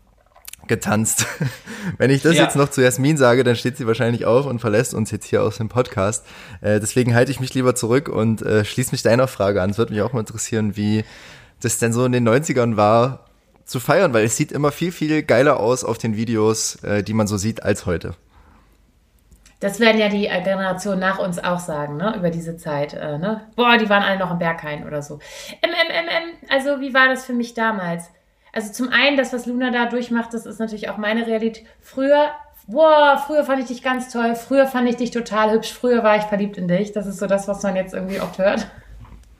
A: getanzt. Wenn ich das ja. jetzt noch zu Jasmin sage, dann steht sie wahrscheinlich auf und verlässt uns jetzt hier aus dem Podcast. Äh, deswegen halte ich mich lieber zurück und äh, schließe mich deiner Frage an. Es würde mich auch mal interessieren, wie das denn so in den 90ern war, zu feiern, weil es sieht immer viel, viel geiler aus auf den Videos, äh, die man so sieht, als heute.
C: Das werden ja die Generationen nach uns auch sagen, ne, über diese Zeit, äh, ne? Boah, die waren alle noch im Berghain oder so. MMMM, also wie war das für mich damals? Also zum einen, das, was Luna da durchmacht, das ist natürlich auch meine Realität. Früher, boah, früher fand ich dich ganz toll, früher fand ich dich total hübsch, früher war ich verliebt in dich. Das ist so das, was man jetzt irgendwie oft hört.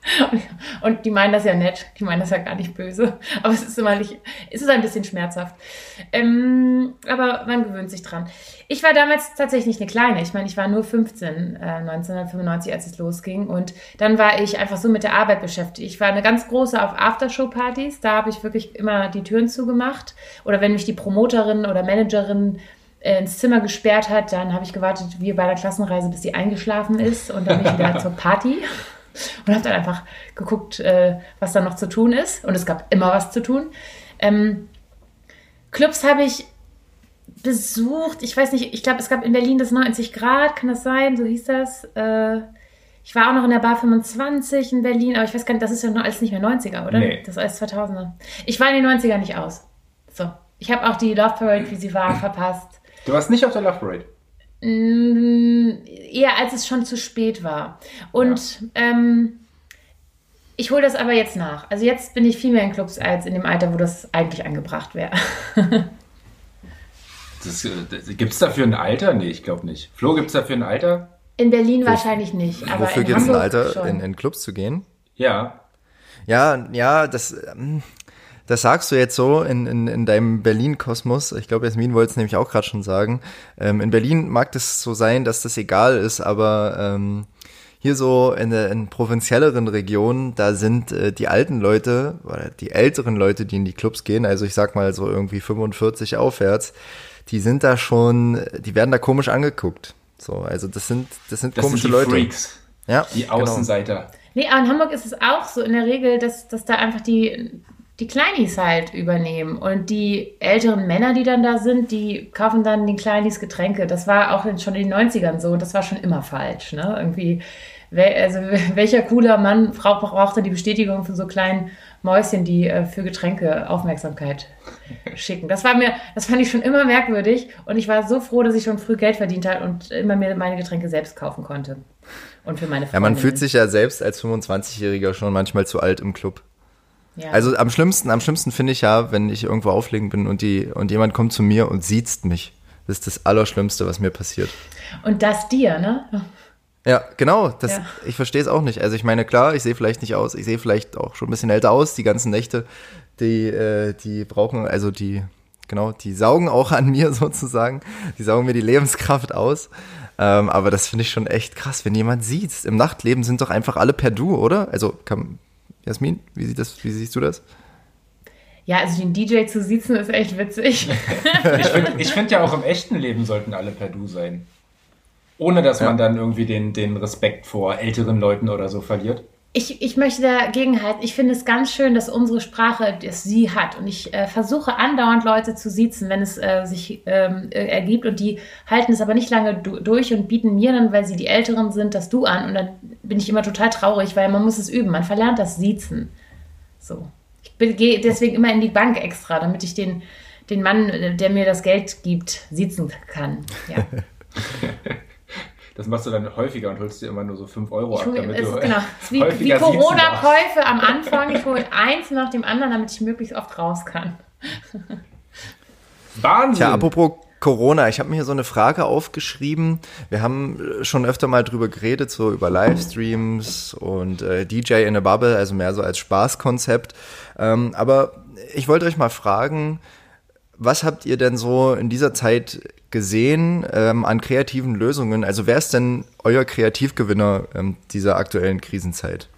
C: Und die meinen das ja nett, die meinen das ja gar nicht böse. Aber es ist immer nicht, es ist ein bisschen schmerzhaft. Ähm, aber man gewöhnt sich dran. Ich war damals tatsächlich eine kleine. Ich meine, ich war nur 15, äh, 1995, als es losging. Und dann war ich einfach so mit der Arbeit beschäftigt. Ich war eine ganz große auf Aftershow-Partys. Da habe ich wirklich immer die Türen zugemacht. Oder wenn mich die Promoterin oder Managerin äh, ins Zimmer gesperrt hat, dann habe ich gewartet, wie bei der Klassenreise, bis sie eingeschlafen ist. Und dann bin ich wieder zur Party und habe dann einfach geguckt, äh, was da noch zu tun ist. Und es gab immer was zu tun. Ähm, Clubs habe ich besucht. Ich weiß nicht, ich glaube, es gab in Berlin das 90 Grad, kann das sein? So hieß das. Äh, ich war auch noch in der Bar 25 in Berlin, aber ich weiß gar nicht, das ist ja noch alles nicht mehr 90er, oder? Nee. Das ist alles 2000er. Ich war in den 90er nicht aus. So. Ich habe auch die Love Parade, wie sie war, verpasst.
B: Du warst nicht auf der Love Parade?
C: Mm, eher als es schon zu spät war. Und ja. ähm, ich hole das aber jetzt nach. Also jetzt bin ich viel mehr in Clubs als in dem Alter, wo das eigentlich angebracht wäre.
B: äh, gibt es dafür ein Alter? Nee, ich glaube nicht. Flo, gibt es dafür ein Alter?
C: In Berlin Wo, wahrscheinlich nicht.
A: Aber wofür gibt es ein Alter, in, in Clubs zu gehen?
B: Ja.
A: Ja, ja, das. Ähm, das sagst du jetzt so in, in, in deinem Berlin-Kosmos. Ich glaube, Jasmin wollte es nämlich auch gerade schon sagen. Ähm, in Berlin mag das so sein, dass das egal ist, aber ähm, hier so in, der, in provinzielleren Regionen, da sind äh, die alten Leute oder die älteren Leute, die in die Clubs gehen, also ich sag mal so irgendwie 45 aufwärts, die sind da schon, die werden da komisch angeguckt. So, also das sind, das sind das komische sind die Leute.
B: Freaks. Ja, die genau. Außenseiter. Genau.
C: Nee, aber in Hamburg ist es auch so in der Regel, dass, dass da einfach die die Kleinis halt übernehmen. Und die älteren Männer, die dann da sind, die kaufen dann den Kleinis Getränke. Das war auch schon in den 90ern so und das war schon immer falsch. Ne? Irgendwie, also welcher cooler Mann Frau brauchte die Bestätigung von so kleinen Mäuschen, die äh, für Getränke Aufmerksamkeit schicken. Das war mir, das fand ich schon immer merkwürdig und ich war so froh, dass ich schon früh Geld verdient habe und immer mir meine Getränke selbst kaufen konnte. Und für meine Freunde.
A: Ja, man fühlt sich ja selbst als 25-Jähriger schon manchmal zu alt im Club. Ja. Also am schlimmsten, am schlimmsten finde ich ja, wenn ich irgendwo auflegen bin und die und jemand kommt zu mir und sieht mich. Das ist das Allerschlimmste, was mir passiert.
C: Und das dir, ne?
A: Ja, genau. Das, ja. Ich verstehe es auch nicht. Also ich meine, klar, ich sehe vielleicht nicht aus, ich sehe vielleicht auch schon ein bisschen älter aus. Die ganzen Nächte, die, äh, die brauchen, also die, genau, die saugen auch an mir sozusagen. Die saugen mir die Lebenskraft aus. Ähm, aber das finde ich schon echt krass, wenn jemand sieht. Im Nachtleben sind doch einfach alle per Du, oder? Also kann, Jasmin, wie, sieht das, wie siehst du das?
C: Ja, also den DJ zu sitzen ist echt witzig.
B: ich finde find ja auch im echten Leben sollten alle per Du sein. Ohne dass ja. man dann irgendwie den, den Respekt vor älteren Leuten oder so verliert.
C: Ich, ich möchte dagegen halten. Ich finde es ganz schön, dass unsere Sprache das Sie hat. Und ich äh, versuche andauernd Leute zu siezen, wenn es äh, sich ähm, äh, ergibt. Und die halten es aber nicht lange du durch und bieten mir dann, weil sie die Älteren sind, das Du an. Und dann bin ich immer total traurig, weil man muss es üben. Man verlernt das Siezen. So. Ich gehe deswegen immer in die Bank extra, damit ich den, den Mann, der mir das Geld gibt, siezen kann. Ja.
B: Das machst du dann häufiger und holst dir immer nur so 5 Euro
C: Ich
B: ab, damit
C: es,
B: du
C: genau, es ist wie, wie. Corona-Käufe am Anfang. Ich hole eins nach dem anderen, damit ich möglichst oft raus kann.
B: Wahnsinn!
A: Tja, apropos Corona, ich habe mir hier so eine Frage aufgeschrieben. Wir haben schon öfter mal drüber geredet, so über Livestreams und äh, DJ in a Bubble, also mehr so als Spaßkonzept. Ähm, aber ich wollte euch mal fragen, was habt ihr denn so in dieser Zeit gesehen ähm, an kreativen Lösungen? Also wer ist denn euer Kreativgewinner ähm, dieser aktuellen Krisenzeit?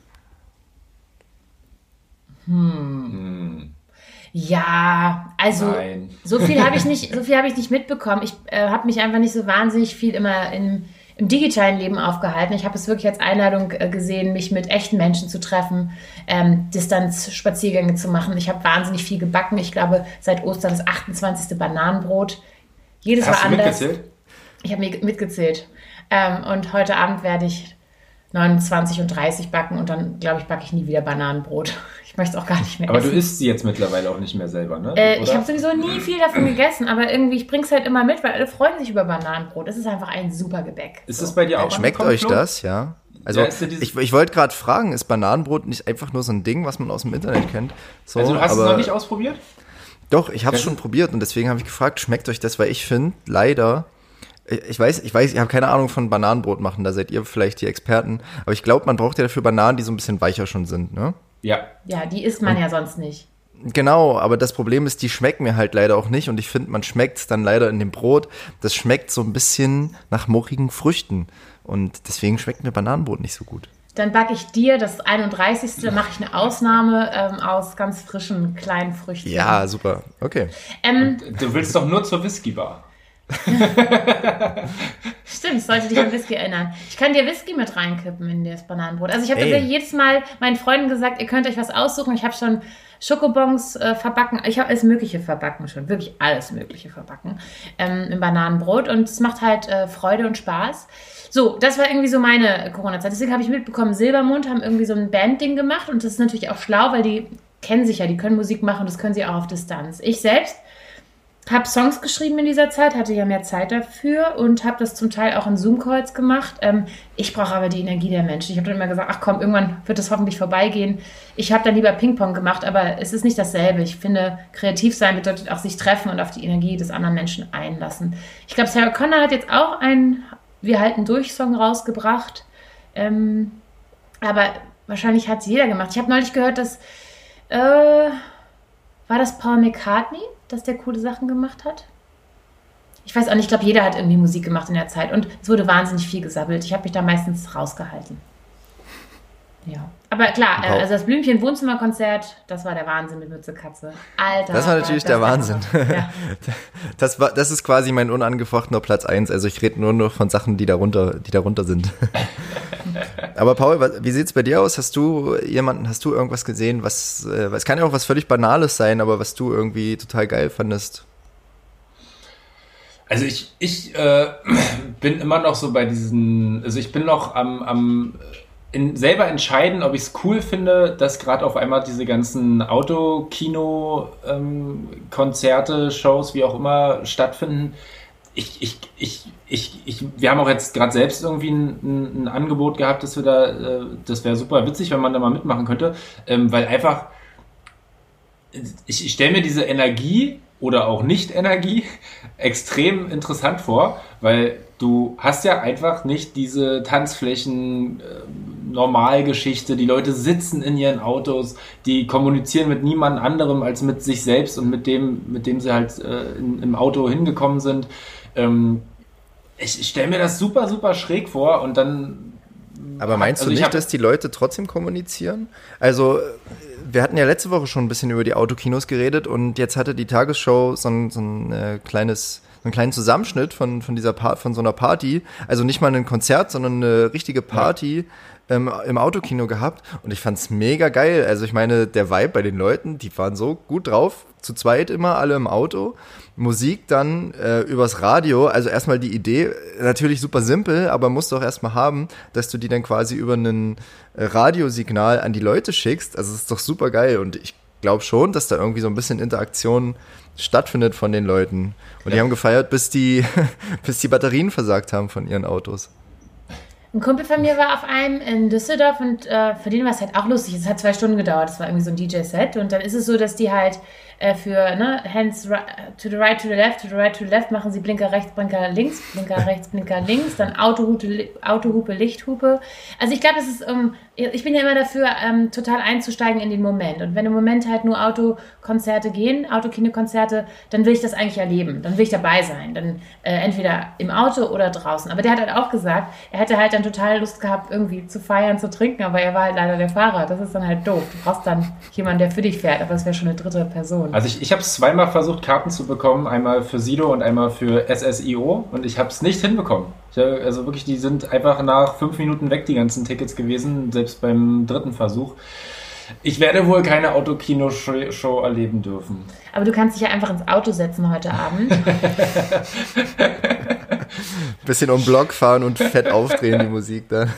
C: Ja, also
B: Nein.
C: so viel habe ich nicht, so viel habe ich nicht mitbekommen. Ich äh, habe mich einfach nicht so wahnsinnig viel immer in, im digitalen Leben aufgehalten. Ich habe es wirklich als Einladung äh, gesehen, mich mit echten Menschen zu treffen, ähm, Distanzspaziergänge zu machen. Ich habe wahnsinnig viel gebacken. Ich glaube, seit Ostern das 28. Bananenbrot. Jedes
B: Hast
C: war
B: du
C: anders.
B: mitgezählt?
C: Ich habe mir mitgezählt. Ähm, und heute Abend werde ich 29 und 30 backen und dann, glaube ich, backe ich nie wieder Bananenbrot. Ich möchte es auch gar nicht mehr
B: Aber
C: essen.
B: du isst sie jetzt mittlerweile auch nicht mehr selber, ne?
C: Äh, ich habe sowieso nie viel davon gegessen, aber irgendwie, ich bring's halt immer mit, weil alle freuen sich über Bananenbrot. Das ist einfach ein super Gebäck.
B: Ist das bei dir auch
A: Schmeckt euch das, ja? Also
B: Ja,
A: ich, ich wollte gerade fragen, ist Bananenbrot nicht einfach nur so ein Ding, was man aus dem Internet kennt? So,
B: Also du hast es noch nicht ausprobiert?
A: Doch, ich habe es schon probiert und deswegen habe ich gefragt, schmeckt euch das? Weil ich finde, leider, ich weiß, ich weiß, ich habe keine Ahnung von Bananenbrot machen, da seid ihr vielleicht die Experten, aber ich glaube, man braucht ja dafür Bananen, die so ein bisschen weicher schon sind, ne?
B: Ja.
C: Ja, die isst man ja sonst nicht.
A: Genau, aber das Problem ist, die schmecken mir halt leider auch nicht und ich finde, man schmeckt es dann leider in dem Brot. Das schmeckt so ein bisschen nach mochigen Früchten und deswegen schmeckt mir Bananenbrot nicht so gut.
C: Dann backe ich dir das 31. Da mache ich eine Ausnahme ähm, aus ganz frischen kleinen Früchten.
A: Ja, super. Okay.
C: Ähm,
B: Du willst doch nur zur Whisky-Bar.
C: Stimmt, ich sollte dich an Whisky erinnern. Ich kann dir Whisky mit reinkippen in das Bananenbrot. Also ich habe tatsächlich jedes Mal meinen Freunden gesagt, ihr könnt euch was aussuchen. Ich habe schon Schokobons äh, verbacken. Ich habe alles Mögliche verbacken schon. Wirklich alles Mögliche verbacken ähm, im Bananenbrot. Und es macht halt äh, Freude und Spaß. So, das war irgendwie so meine Corona-Zeit. Deswegen habe ich mitbekommen, Silbermond haben irgendwie so ein Bandding gemacht. Und das ist natürlich auch schlau, weil die kennen sich ja, die können Musik machen. Das können sie auch auf Distanz. Ich selbst habe Songs geschrieben in dieser Zeit, hatte ja mehr Zeit dafür und habe das zum Teil auch in Zoom-Calls gemacht. Ähm, ich brauche aber die Energie der Menschen. Ich habe dann immer gesagt, ach komm, irgendwann wird das hoffentlich vorbeigehen. Ich habe dann lieber Ping-Pong gemacht, aber es ist nicht dasselbe. Ich finde, kreativ sein bedeutet auch sich treffen und auf die Energie des anderen Menschen einlassen. Ich glaube, Sarah Connor hat jetzt auch einen Wir halten durch Song rausgebracht. Ähm, aber wahrscheinlich hat es jeder gemacht. Ich habe neulich gehört, dass äh, war das Paul McCartney, dass der coole Sachen gemacht hat? Ich weiß auch nicht, ich glaube, jeder hat irgendwie Musik gemacht in der Zeit und es wurde wahnsinnig viel gesammelt. Ich habe mich da meistens rausgehalten. Ja. Aber klar, äh,
A: Paul-
C: also das Blümchen-Wohnzimmerkonzert, das war der Wahnsinn mit Mütze Katze. Alter.
A: Das war natürlich der Wahnsinn.
C: Ja.
A: Das war, das ist quasi mein unangefochtener Platz eins. Also ich rede nur noch von Sachen, die darunter, die darunter sind. Aber Paul, wie sieht's bei dir aus? Hast du jemanden, hast du irgendwas gesehen, was, äh, es kann ja auch was völlig Banales sein, aber was du irgendwie total geil fandest?
B: Also ich, ich äh, bin immer noch so bei diesen, also ich bin noch am, am in, selber entscheiden, ob ich es cool finde, dass gerade auf einmal diese ganzen Autokino-Konzerte, Shows, wie auch immer, stattfinden. Ich, ich, ich, ich, ich, wir haben auch jetzt gerade selbst irgendwie ein, ein, Angebot gehabt, dass wir da, äh, das wäre super witzig, wenn man da mal mitmachen könnte, ähm, weil einfach ich, ich stelle mir diese Energie oder auch Nicht-Energie extrem interessant vor, weil du hast ja einfach nicht diese Tanzflächen, äh, Normalgeschichte, die Leute sitzen in ihren Autos, die kommunizieren mit niemand anderem als mit sich selbst und mit dem, mit dem sie halt äh, in, im Auto hingekommen sind. Ähm, ich ich stelle mir das super, super schräg vor und dann
A: Aber meinst
B: Also
A: du
B: ich
A: nicht, dass die Leute trotzdem kommunizieren? Also, wir hatten ja letzte Woche schon ein bisschen über die Autokinos geredet und jetzt hatte die Tagesschau so ein, so ein äh, kleines, einen kleinen Zusammenschnitt von, von dieser pa von so einer Party. Also nicht mal ein Konzert, sondern eine richtige Party ähm, im Autokino gehabt und ich fand's mega geil. Also ich meine, der Vibe bei den Leuten, die waren so gut drauf, zu zweit immer alle im Auto. Musik dann äh, übers Radio, also erstmal die Idee, natürlich super simpel, aber musst du auch erstmal haben, dass du die dann quasi über ein äh, Radiosignal an die Leute schickst. Also es ist doch super geil und ich glaube schon, dass da irgendwie so ein bisschen Interaktion stattfindet von den Leuten. Und ja. die haben gefeiert, bis die, bis die Batterien versagt haben von ihren Autos.
C: Ein Kumpel von mir war auf einem in Düsseldorf und äh, für den war es halt auch lustig. Es hat zwei Stunden gedauert. Es war irgendwie so ein DJ-Set. Und dann ist es so, dass die halt äh, für ne, Hands to the right, to the left, to the right, to the left machen sie Blinker rechts, Blinker links, Blinker rechts, Blinker links, dann Autohupe, Autohupe Lichthupe. Also ich glaube, es ist, um, ich bin ja immer dafür, ähm, total einzusteigen in den Moment. Und wenn im Moment halt nur Autokonzerte gehen, Autokinokonzerte, dann will ich das eigentlich erleben. Dann will ich dabei sein. Dann äh, entweder im Auto oder draußen. Aber der hat halt auch gesagt, er hätte halt dann total Lust gehabt, irgendwie zu feiern, zu trinken, aber er war halt leider der Fahrer. Das ist dann halt doof. Du brauchst dann jemanden, der für dich fährt, aber das wäre schon eine dritte Person.
B: Also ich, ich habe zweimal versucht, Karten zu bekommen, einmal für Sido und einmal für SSIO und ich habe es nicht hinbekommen. Ich, also wirklich, die sind einfach nach fünf Minuten weg, die ganzen Tickets gewesen, selbst beim dritten Versuch. Ich werde wohl keine Autokino-Show erleben dürfen.
C: Aber du kannst dich ja einfach ins Auto setzen heute Abend.
A: Bisschen um Block fahren und fett aufdrehen, die Musik dann.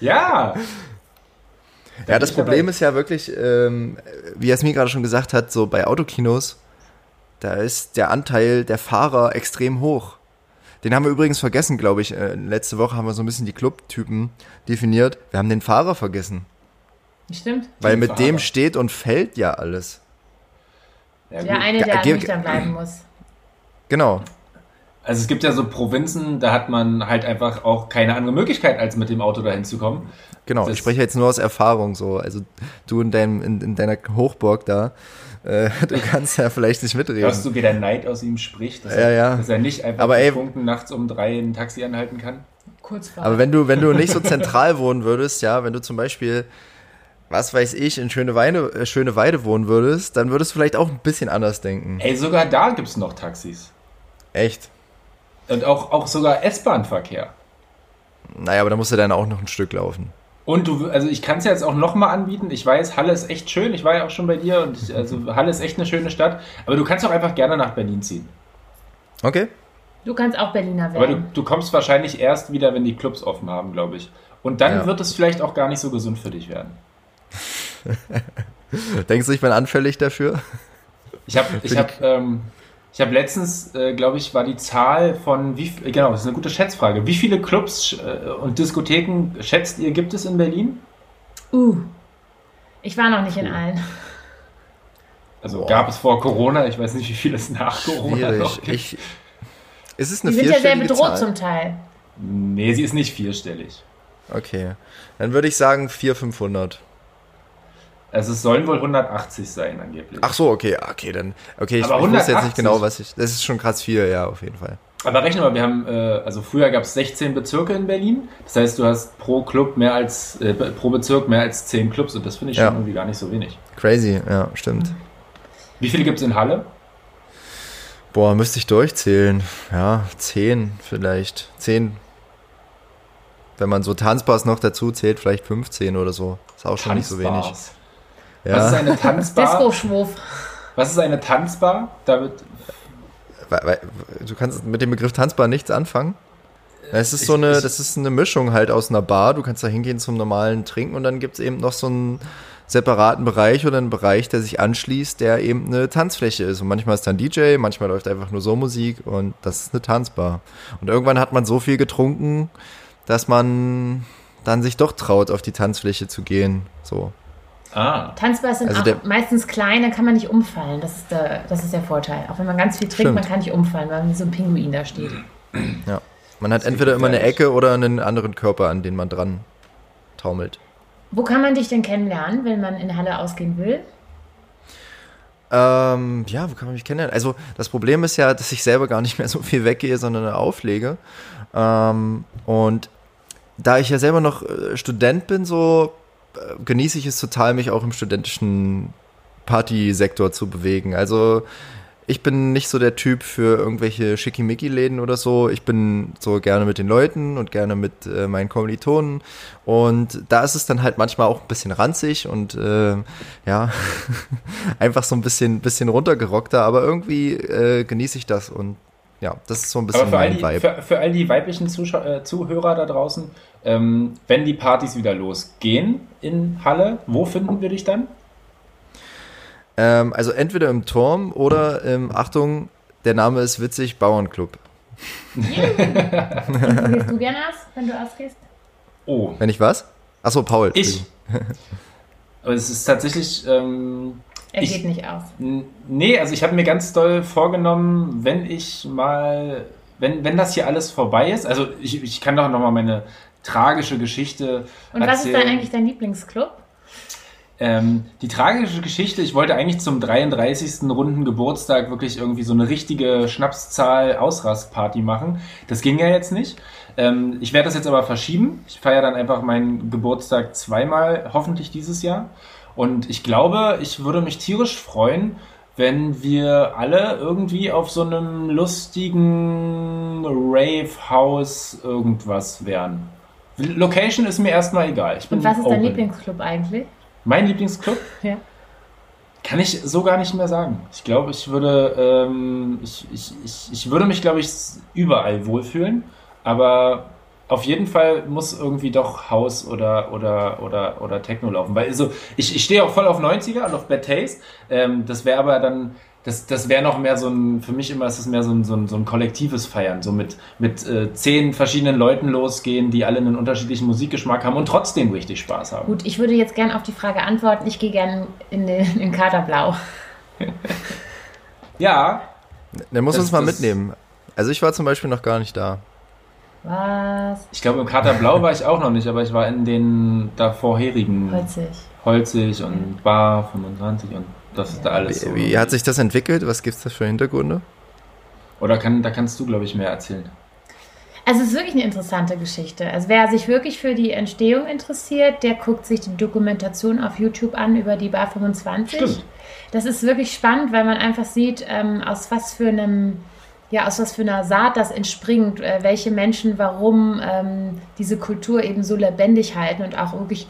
B: ja,
A: ja, das Problem dabei. ist ja wirklich, ähm, wie Jasmin gerade schon gesagt hat, so bei Autokinos, da ist der Anteil der Fahrer extrem hoch. Den haben wir übrigens vergessen, glaube ich. Äh, letzte Woche haben wir so ein bisschen die Clubtypen definiert. Wir haben den Fahrer vergessen.
C: Stimmt.
A: Weil mit Fahrer. dem steht und fällt ja alles.
C: Ja, der eine, der ja, nüchtern bleiben muss.
A: Genau.
B: Also es gibt ja so Provinzen, da hat man halt einfach auch keine andere Möglichkeit, als mit dem Auto dahin zu kommen.
A: Genau, das ich spreche jetzt nur aus Erfahrung so. Also du in, deinem, in, in deiner Hochburg da, äh, du kannst ja vielleicht nicht mitreden.
B: Hörst du, wie der Neid aus ihm spricht, dass,
A: ja,
B: er,
A: ja.
B: dass er nicht einfach
A: Aber ey,
B: nachts um drei ein Taxi anhalten kann?
C: Kurzfahrt.
A: Aber wenn du, wenn du nicht so zentral wohnen würdest, ja, wenn du zum Beispiel was weiß ich, in Schöne Weide, äh, Schöne Weide wohnen würdest, dann würdest du vielleicht auch ein bisschen anders denken.
B: Ey, sogar da gibt es noch Taxis.
A: Echt?
B: Und auch, auch sogar S-Bahn-Verkehr.
A: Naja, aber da musst du dann auch noch ein Stück laufen.
B: Und du, also ich kann es ja jetzt auch nochmal anbieten. Ich weiß, Halle ist echt schön. Ich war ja auch schon bei dir und ich, also Halle ist echt eine schöne Stadt. Aber du kannst auch einfach gerne nach Berlin ziehen.
A: Okay.
C: Du kannst auch Berliner werden.
B: Aber du, du kommst wahrscheinlich erst wieder, wenn die Clubs offen haben, glaube ich. Und dann ja. wird es vielleicht auch gar nicht so gesund für dich werden.
A: Denkst du, ich bin anfällig dafür?
B: Ich habe ich hab, ähm, ich habe letztens, äh, glaube ich, war die Zahl von, wie, genau, das ist eine gute Schätzfrage. Wie viele Clubs äh, und Diskotheken schätzt ihr, gibt es in Berlin?
C: Uh, ich war noch nicht in allen.
B: Also Boah. gab es vor Corona, ich weiß nicht, wie viel es nach Corona
A: Schwierig. noch gibt. Ich, ist es eine
C: Die sind ja sehr bedroht Zahl? zum Teil.
B: Nee, sie ist nicht vierstellig.
A: Okay, dann würde ich sagen 400, 500.
B: Also es sollen wohl 180 sein angeblich.
A: Ach so, okay, okay, dann okay, ich, ich weiß jetzt nicht genau, was ich. Das ist schon krass viel, ja, auf jeden Fall.
B: Aber rechne mal, wir haben, äh, also früher gab es 16 Bezirke in Berlin. Das heißt, du hast pro Club mehr als, äh, pro Bezirk mehr als 10 Clubs und das finde ich ja. schon irgendwie gar nicht so wenig.
A: Crazy, ja, stimmt.
B: Wie viele gibt es in Halle?
A: Boah, müsste ich durchzählen. Ja, 10 vielleicht. 10. Wenn man so Tanzbars noch dazu zählt, vielleicht 15 oder so. Ist auch schon nicht so wenig.
B: Ja. Was ist eine Tanzbar?
C: Disco-Schwurf.
B: Was ist eine Tanzbar? David?
A: Du kannst mit dem Begriff Tanzbar nichts anfangen. Es ist so eine, das ist eine Mischung halt aus einer Bar. Du kannst da hingehen zum normalen Trinken und dann gibt es eben noch so einen separaten Bereich oder einen Bereich, der sich anschließt, der eben eine Tanzfläche ist. Und manchmal ist dann DJ, manchmal läuft einfach nur so Musik und das ist eine Tanzbar. Und irgendwann hat man so viel getrunken, dass man dann sich doch traut, auf die Tanzfläche zu gehen. So.
C: Ah. Tanzbars sind also auch meistens klein, dann kann man nicht umfallen. Das ist, der, das ist der Vorteil. Auch wenn man ganz viel trinkt, Stimmt. man kann nicht umfallen, weil man wie so ein Pinguin da steht.
A: Ja. Man hat entweder immer eine Ecke oder einen anderen Körper, an den man dran taumelt.
C: Wo kann man dich denn kennenlernen, wenn man in Halle ausgehen will?
A: Ähm, ja, wo kann man mich kennenlernen? Also das Problem ist ja, dass ich selber gar nicht mehr so viel weggehe, sondern auflege. Ähm, und da ich ja selber noch äh, Student bin, so genieße ich es total, mich auch im studentischen Partysektor zu bewegen. Also ich bin nicht so der Typ für irgendwelche Schickimicki-Läden oder so. Ich bin so gerne mit den Leuten und gerne mit äh, meinen Kommilitonen. Und da ist es dann halt manchmal auch ein bisschen ranzig und äh, ja, einfach so ein bisschen, bisschen runtergerockter, aber irgendwie äh, genieße ich das und ja, das ist so ein bisschen
B: Aber für, all
A: mein
B: die,
A: Vibe.
B: für, für all die weiblichen Zuschau äh, Zuhörer da draußen, ähm, wenn die Partys wieder losgehen in Halle, wo finden wir dich dann?
A: Ähm, also entweder im Turm oder im, Achtung, der Name ist witzig, Bauernclub.
C: Gehst du gerne aus, wenn du ausgehst?
B: Oh,
A: Wenn ich was? Achso, Paul.
B: ich. Aber es ist tatsächlich. Ähm,
C: Er
B: Ich-
C: geht nicht aus.
B: Nee, also ich habe mir ganz doll vorgenommen, wenn ich mal, wenn, wenn das hier alles vorbei ist, also ich, ich kann doch nochmal meine tragische Geschichte
C: Und was ist
B: erzählen.
C: dann eigentlich dein Lieblingsclub?
B: Ähm, die tragische Geschichte, ich wollte eigentlich zum 33. runden Geburtstag wirklich irgendwie so eine richtige Schnapszahl-Ausrastparty machen. Das ging ja jetzt nicht. Ähm, ich werde das jetzt aber verschieben. Ich feiere dann einfach meinen Geburtstag zweimal, hoffentlich dieses Jahr. Und ich glaube, ich würde mich tierisch freuen, wenn wir alle irgendwie auf so einem lustigen Rave-House irgendwas wären. Location ist mir erstmal egal. Ich bin
C: Und was ist dein
B: open.
C: Lieblingsclub eigentlich?
B: Mein Lieblingsclub?
C: Ja.
B: Kann ich so gar nicht mehr sagen. Ich glaube, ich würde, ähm, ich, ich, ich, ich würde mich, glaube ich, überall wohlfühlen. Aber auf jeden Fall muss irgendwie doch House oder, oder, oder, oder Techno laufen. Weil also, ich, ich stehe auch voll auf 90er und auf Bad Taste. Ähm, das wäre aber dann, das, das wäre noch mehr so ein, für mich immer ist es mehr so ein, so ein, so ein kollektives Feiern. So mit, mit äh, zehn verschiedenen Leuten losgehen, die alle einen unterschiedlichen Musikgeschmack haben und trotzdem richtig Spaß haben.
C: Gut, ich würde jetzt gerne auf die Frage antworten. Ich gehe gerne in den, in den Katerblau.
B: Ja,
A: Der muss
B: Das-
A: uns mal
B: das-
A: mitnehmen. Also ich war zum Beispiel noch gar nicht da.
C: Was?
B: Ich glaube, im Kater Blau war ich auch noch nicht, aber ich war in den da vorherigen
C: Holzig.
B: Holzig und Bar 25 und das ist da alles so.
A: Wie, hat sich das entwickelt? Was gibt's da für Hintergründe?
B: Oder kann, da kannst du, glaube ich, mehr erzählen.
C: Also es ist wirklich eine interessante Geschichte. Also wer sich wirklich für die Entstehung interessiert, der guckt sich die Dokumentation auf YouTube an über die Bar 25.
B: Stimmt.
C: Das ist wirklich spannend, weil man einfach sieht, ähm, aus was für einem, ja, aus was für einer Saat das entspringt, äh, welche Menschen warum ähm, diese Kultur eben so lebendig halten und auch wirklich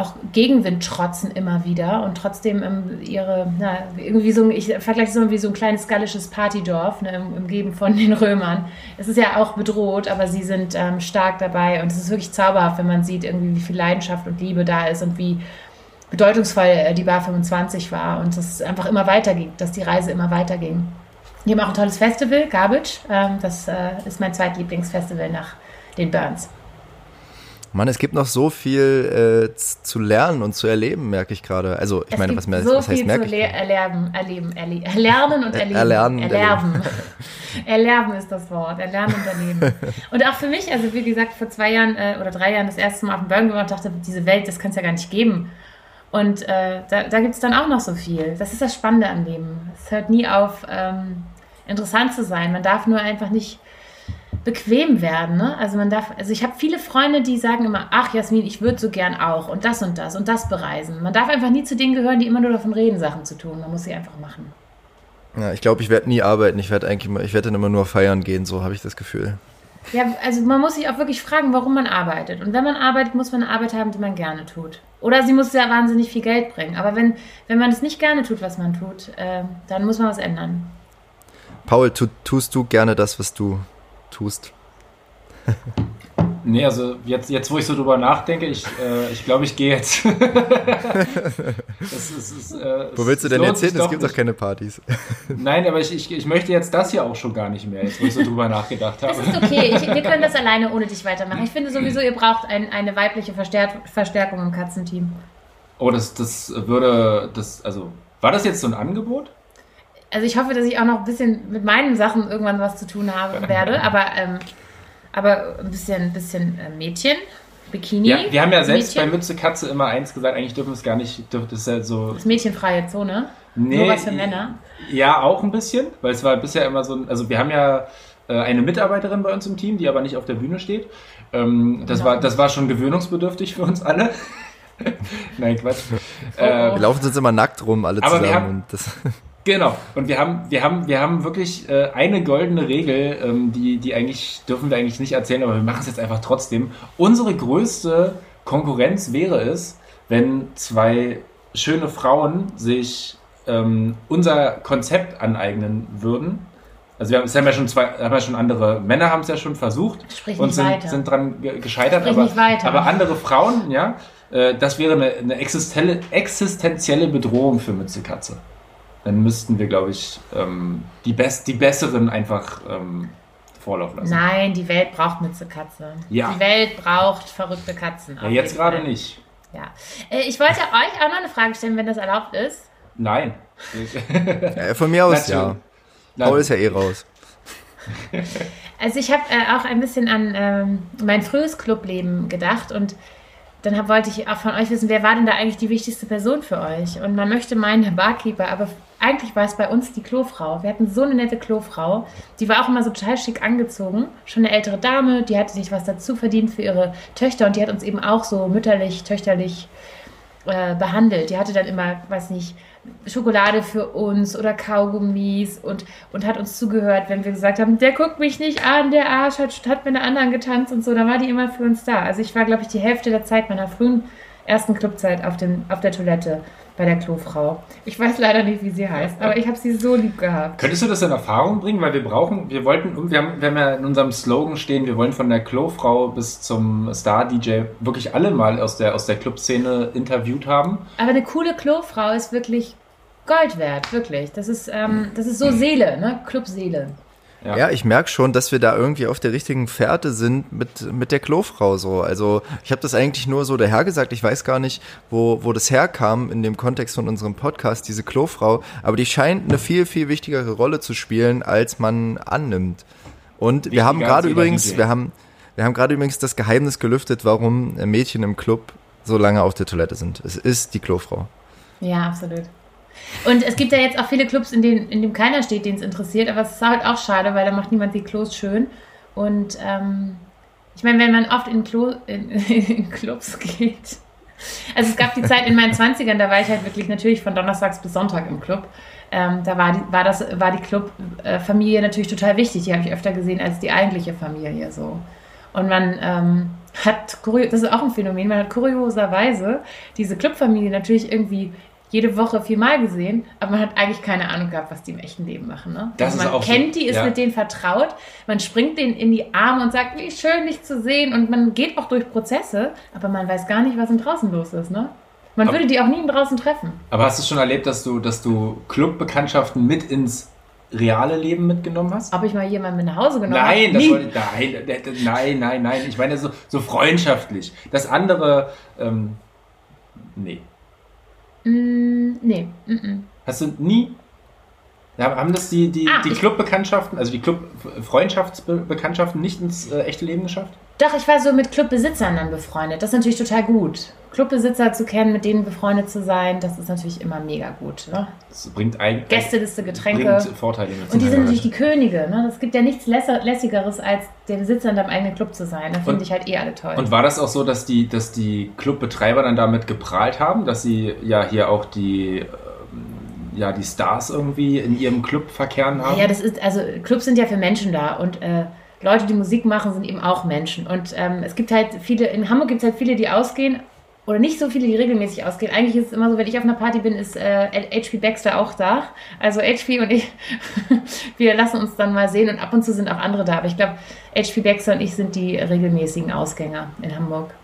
C: auch Gegenwind trotzen immer wieder und trotzdem ähm, ihre, na, irgendwie so, ich vergleiche es immer wie so ein kleines gallisches Partydorf, ne, umgeben von den Römern. Es ist ja auch bedroht, aber sie sind ähm, stark dabei und es ist wirklich zauberhaft, wenn man sieht, irgendwie, wie viel Leidenschaft und Liebe da ist und wie bedeutungsvoll äh, die Bar 25 war und dass es einfach immer weiterging, dass die Reise immer weiterging. Die haben auch ein tolles Festival, Garbage. Ähm, das äh, ist mein zweitlieblingsfestival nach den Burns.
A: Mann, es gibt noch so viel äh, zu lernen und zu erleben, merke ich gerade. Also ich
C: es
A: meine, was, mehr,
C: so
A: was heißt
C: viel
A: merke
C: zu
A: ich?
C: le erlernen, erleben, erle erlernen und
A: Er-
C: erleben.
A: erlernen,
C: erlernen. erlernen ist das Wort. Erlernen und erleben. und auch für mich, also wie gesagt, vor zwei Jahren äh, oder drei Jahren das erste Mal auf dem Burgen war und dachte, diese Welt, das kann es ja gar nicht geben. Und äh, da, da gibt es dann auch noch so viel. Das ist das Spannende am Leben. Es hört nie auf, ähm, interessant zu sein. Man darf nur einfach nicht bequem werden. Ne? Also man darf, also ich habe viele Freunde, die sagen immer, ach Jasmin, ich würde so gern auch und das und das und das bereisen. Man darf einfach nie zu denen gehören, die immer nur davon reden, Sachen zu tun. Man muss sie einfach machen.
A: Ja, ich glaube, ich werde nie arbeiten. Ich werde eigentlich immer, ich werde dann immer nur feiern gehen, so habe ich das Gefühl.
C: Ja, also man muss sich auch wirklich fragen, warum man arbeitet. Und wenn man arbeitet, muss man eine Arbeit haben, die man gerne tut. Oder sie muss ja wahnsinnig viel Geld bringen. Aber wenn, wenn man es nicht gerne tut, was man tut, äh, dann muss man was ändern.
A: Paul, tu, tust du gerne das, was du tust?
B: Nee, also jetzt, jetzt wo ich so drüber nachdenke, ich äh, ich, glaube, ich gehe jetzt. das ist, ist, äh,
A: Wo willst du denn erzählen? Es gibt doch keine Partys.
B: Nein, aber ich, ich, ich möchte jetzt das hier auch schon gar nicht mehr, jetzt wo ich so drüber nachgedacht
C: Das
B: habe.
C: ist okay. Ich, wir können das alleine ohne dich weitermachen. Ich finde sowieso, ihr braucht ein, eine weibliche Verstärk Verstärkung im Katzenteam.
B: Oh, das, das würde, das, also, war das jetzt so ein Angebot?
C: Also ich hoffe, dass ich auch noch ein bisschen mit meinen Sachen irgendwann was zu tun haben werde. Aber, ähm, aber ein bisschen, ein bisschen äh, Mädchen, Bikini.
B: Ja, wir haben ja selbst
C: Mädchen,
B: bei Mütze Katze immer eins gesagt, eigentlich dürfen wir es gar nicht, dürfte es ja so.
C: Das mädchenfreie Zone.
B: Nee,
C: Nur was für Männer.
B: Ja, auch ein bisschen, weil es war bisher immer so ein, also wir haben ja äh, eine Mitarbeiterin bei uns im Team, die aber nicht auf der Bühne steht. Ähm, das,
C: Genau.
B: war, das war schon gewöhnungsbedürftig für uns alle. Nein, Quatsch.
C: Oh,
B: Äh,
A: Wir laufen sonst immer nackt rum, alle
B: Aber wir
A: zusammen.
B: haben-
A: und das,
B: Genau. Und wir haben, wir haben, wir haben wirklich äh, eine goldene Regel, ähm, die, die eigentlich, dürfen wir eigentlich nicht erzählen, aber wir machen es jetzt einfach trotzdem. Unsere größte Konkurrenz wäre es, wenn zwei schöne Frauen sich ähm, unser Konzept aneignen würden. Also wir haben, es haben ja schon zwei, haben ja schon andere Männer haben es ja schon versucht
C: Sprich
B: und sind,
C: weiter.
B: sind dran ge- gescheitert,
C: Sprich
B: aber,
C: nicht weiter.
B: aber andere Frauen, ja, äh, das wäre eine, eine existenzielle, existenzielle Bedrohung für Mützekatze. Dann müssten wir, glaube ich, ähm, die, best, die besseren einfach ähm, Vorlauf lassen.
C: Nein, die Welt braucht Mütze-Katze.
B: Ja.
C: Die Welt braucht verrückte Katzen.
B: Ja, jetzt gerade nicht.
C: Ja. Äh, Ich wollte euch auch noch eine Frage stellen, wenn das erlaubt ist.
B: Nein.
A: Ja, von mir aus, ja.
B: Nein.
A: Paul ist ja eh raus.
C: Also ich habe äh, auch ein bisschen an ähm, mein frühes Clubleben gedacht und dann hab, wollte ich auch von euch wissen, wer war denn da eigentlich die wichtigste Person für euch? Und man möchte meinen, der Barkeeper, aber eigentlich war es bei uns die Klofrau. Wir hatten so eine nette Klofrau. Die war auch immer so total schick angezogen. Schon eine ältere Dame, die hatte sich was dazu verdient für ihre Töchter und die hat uns eben auch so mütterlich, töchterlich äh, behandelt. Die hatte dann immer, weiß nicht, Schokolade für uns oder Kaugummis und, und hat uns zugehört, wenn wir gesagt haben, der guckt mich nicht an, der Arsch hat, hat mit einer anderen getanzt und so. Dann war die immer für uns da. Also ich war, glaube ich, die Hälfte der Zeit meiner frühen ersten Clubzeit auf, dem, auf der Toilette bei der Klofrau. Ich weiß leider nicht, wie sie heißt, aber ich habe sie so lieb gehabt.
B: Könntest du das in Erfahrung bringen? Weil wir brauchen, wir wollten, wir haben, wir haben ja in unserem Slogan stehen, wir wollen von der Klofrau bis zum Star-DJ wirklich alle mal aus der, aus der Clubszene interviewt haben.
C: Aber eine coole Klofrau ist wirklich Gold wert, wirklich. Das ist, ähm, das ist so Seele, ne? Clubseele.
B: Ja.
A: Ja, ich merke schon, dass wir da irgendwie auf der richtigen Fährte sind mit, mit der Klofrau so. Also ich habe das eigentlich nur so daher gesagt. Ich weiß gar nicht, wo, wo das herkam in dem Kontext von unserem Podcast, diese Klofrau. Aber die scheint eine viel, viel wichtigere Rolle zu spielen, als man annimmt. Und wir haben gerade übrigens, wir haben, wir haben gerade übrigens das Geheimnis gelüftet, warum Mädchen im Club so lange auf der Toilette sind. Es ist die Klofrau.
C: Ja, absolut. Und es gibt ja jetzt auch viele Clubs, in denen, in dem keiner steht, den es interessiert, aber es ist halt auch schade, weil da macht niemand die Klos schön. Und ähm, ich meine, wenn man oft in, Klo, in, in Clubs geht. Also es gab die Zeit in meinen 20ern, da war ich halt wirklich natürlich von Donnerstags bis Sonntag im Club. Ähm, da war die, war war die Club-Familie natürlich total wichtig. Die habe ich öfter gesehen als die eigentliche Familie so. Und man ähm, hat, das ist auch ein Phänomen, man hat kurioserweise diese Clubfamilie natürlich irgendwie jede Woche viermal gesehen, aber man hat eigentlich keine Ahnung gehabt, was die im echten Leben machen. Ne?
B: Das
C: also
B: ist
C: man
B: auch so,
C: kennt die, ist
B: ja.
C: mit denen vertraut, man springt denen in die Arme und sagt, wie schön, dich zu sehen und man geht auch durch Prozesse, aber man weiß gar nicht, was im Draußen los ist. Ne? Man
B: Aber-
C: würde die auch nie im Draußen treffen.
B: Aber hast du schon erlebt, dass du, dass du Clubbekanntschaften mit ins reale Leben mitgenommen hast?
C: Ob ich mal jemanden mit nach Hause genommen
B: Nein,
C: habe?
B: wollte, nein, nein, nein, nein. Ich meine so, so freundschaftlich. Das andere, ähm, nee.
C: Mm, nee, mm, mm.
B: Hast du nie? Haben das die, die,
C: Ah,
B: die Clubbekanntschaften, also die Club-Freundschaftsbekanntschaften nicht ins äh, echte Leben geschafft?
C: Doch, ich war so mit Clubbesitzern dann befreundet. Das ist natürlich total gut. Clubbesitzer zu kennen, mit denen befreundet zu sein, das ist natürlich immer mega gut. Ne?
B: Das bringt eigentlich
C: Gästeliste, Getränke.
B: Vorteile mit.
C: Und die sind natürlich die Könige. Ne? Es gibt ja nichts lässer- lässigeres, als der Besitzer in deinem eigenen Club zu sein. Da finde ich halt eh alle toll.
B: Und war das auch so, dass die, dass die Clubbetreiber dann damit geprahlt haben, dass sie ja hier auch die, ähm, ja, die Stars irgendwie in ihrem Club verkehren haben?
C: ja, das ist, also Clubs sind ja für Menschen da und äh, Leute, die Musik machen, sind eben auch Menschen. Und ähm, es gibt halt viele, in Hamburg gibt es halt viele, die ausgehen. Oder nicht so viele, die regelmäßig ausgehen. Eigentlich ist es immer so, wenn ich auf einer Party bin, ist äh, HP Baxter auch da. Also HP und ich, wir lassen uns dann mal sehen und ab und zu sind auch andere da. Aber ich glaube, HP Baxter und ich sind die regelmäßigen Ausgänger in Hamburg.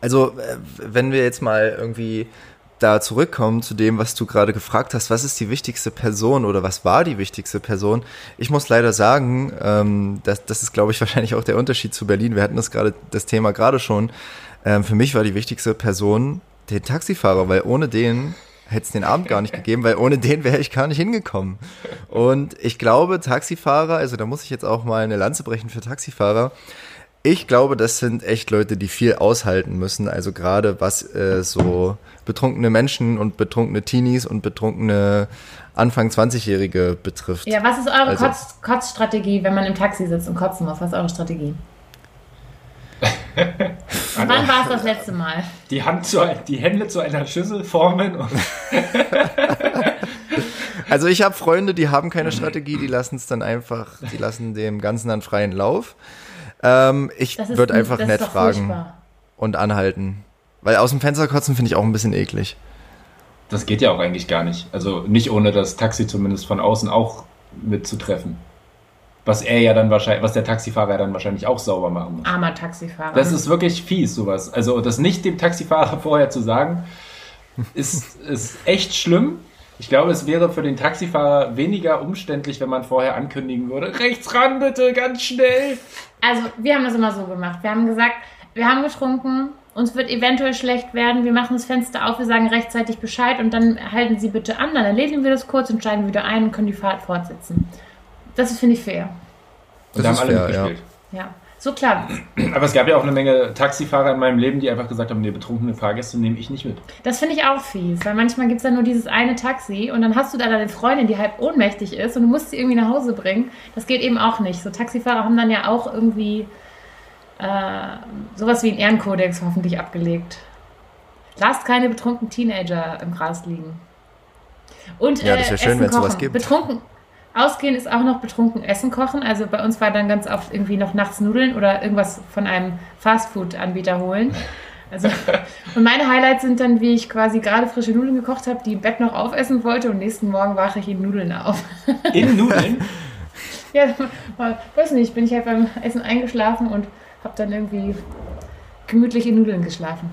A: Also, äh, wenn wir jetzt mal irgendwie da zurückkommen zu dem, was du gerade gefragt hast, was ist die wichtigste Person oder was war die wichtigste Person? Ich muss leider sagen, ähm, das, das ist, glaube ich, wahrscheinlich auch der Unterschied zu Berlin. Wir hatten das gerade, das Thema gerade schon. Ähm, für mich war die wichtigste Person der Taxifahrer, weil ohne den hätte es den Abend gar nicht gegeben, weil ohne den wäre ich gar nicht hingekommen. Und ich glaube, Taxifahrer, also da muss ich jetzt auch mal eine Lanze brechen für Taxifahrer. Ich glaube, das sind echt Leute, die viel aushalten müssen. Also gerade was äh, so betrunkene Menschen und betrunkene Teenies und betrunkene Anfang 20-Jährige betrifft.
C: Ja, was ist eure
A: Also-
C: Kotz Kotzstrategie, wenn man im Taxi sitzt und kotzen muss? Was ist eure Strategie? Und wann war es das letzte Mal?
B: Die, Hand zu, die Hände zu einer Schüssel formen. Und
A: Also ich habe Freunde, die haben keine Strategie, die lassen es dann einfach, die lassen dem Ganzen dann freien Lauf. Ähm, ich würde einfach nett fragen
C: furchtbar.
A: und anhalten. Weil aus dem Fenster kotzen finde ich auch ein bisschen eklig.
B: das geht ja auch eigentlich gar nicht. Also nicht ohne das Taxi zumindest von außen auch mitzutreffen. Was er ja dann wahrscheinlich, was der Taxifahrer dann wahrscheinlich auch sauber machen muss.
C: Armer Taxifahrer.
B: Das ist wirklich fies, sowas. Also das nicht dem Taxifahrer vorher zu sagen, ist, ist echt schlimm. Ich glaube, es wäre für den Taxifahrer weniger umständlich, wenn man vorher ankündigen würde, rechts ran bitte, ganz schnell.
C: Also, wir haben das immer so gemacht. Wir haben gesagt, wir haben getrunken, uns wird eventuell schlecht werden, wir machen das Fenster auf, wir sagen rechtzeitig Bescheid und dann halten Sie bitte an, dann erledigen wir das kurz und steigen wieder ein und können die Fahrt fortsetzen. Das ist, finde ich, fair.
A: Das
B: da haben
A: ist
B: alle
A: fair,
B: mitgespielt.
C: Ja. So klar.
B: Aber es gab ja auch eine Menge Taxifahrer in meinem Leben, die einfach gesagt haben, nee, betrunkene Fahrgäste nehme ich nicht mit.
C: Das finde ich auch fies, weil manchmal gibt es dann nur dieses eine Taxi und dann hast du da deine Freundin, die halb ohnmächtig ist und du musst sie irgendwie nach Hause bringen. Das geht eben auch nicht. So Taxifahrer haben dann ja auch irgendwie äh, sowas wie einen Ehrenkodex hoffentlich abgelegt. Lasst keine betrunkenen Teenager im Gras liegen. Und
A: Ja, das wär schön,
C: Essen
A: wenn's sowas
C: kochen.
A: gibt.
C: Betrunken. Ausgehen ist auch noch betrunken Essen kochen. Also bei uns war dann ganz oft irgendwie noch nachts Nudeln oder irgendwas von einem Fastfood-Anbieter holen. Also, und meine Highlights sind dann, wie ich quasi gerade frische Nudeln gekocht habe, die im Bett noch aufessen wollte und nächsten Morgen wache ich in Nudeln auf.
B: In Nudeln?
C: ja, weiß nicht, bin ich halt beim Essen eingeschlafen und habe dann irgendwie gemütlich in Nudeln geschlafen.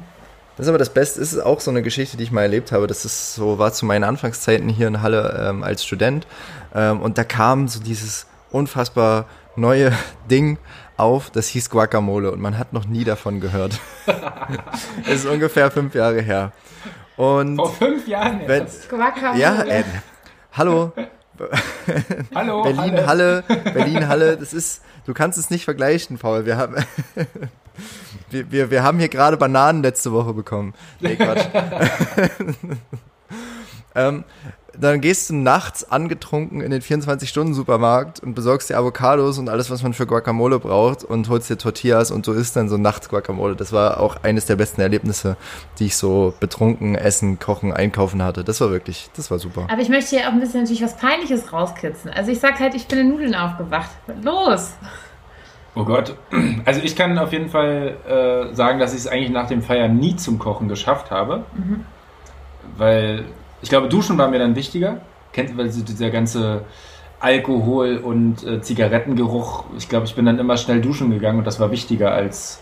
A: Das ist aber das Beste, ist auch so eine Geschichte, die ich mal erlebt habe. Das ist so, war zu meinen Anfangszeiten hier in Halle ähm, als Student. Ähm, und da kam so dieses unfassbar neue Ding auf, das hieß Guacamole und man hat noch nie davon gehört. Es ist ungefähr fünf Jahre her. Und
B: Vor fünf Jahren
A: wenn.
C: Guacamole.
A: ja, äh, hallo,
B: Hallo,
A: Berlin, Halle, Berlin, Halle, das ist, du kannst es nicht vergleichen, Paul. Wir haben, wir, wir, wir haben hier gerade Bananen letzte Woche bekommen. Nee, Quatsch. Ähm, dann gehst du nachts angetrunken in den 24-Stunden-Supermarkt und besorgst dir Avocados und alles, was man für Guacamole braucht und holst dir Tortillas und du isst dann so nachts Guacamole. Das war auch eines der besten Erlebnisse, die ich so betrunken, essen, kochen, einkaufen hatte. Das war wirklich, das war super.
C: Aber ich möchte hier auch ein bisschen natürlich was Peinliches rauskitzeln. Also ich sag halt, ich bin in Nudeln aufgewacht. Los!
B: Oh Gott. Also ich kann auf jeden Fall äh, sagen, dass ich es eigentlich nach dem Feiern nie zum Kochen geschafft habe. Weil ich glaube, Duschen war mir dann wichtiger. Kennt weil so dieser ganze Alkohol und äh, Zigarettengeruch. Ich glaube, ich bin dann immer schnell duschen gegangen und das war wichtiger als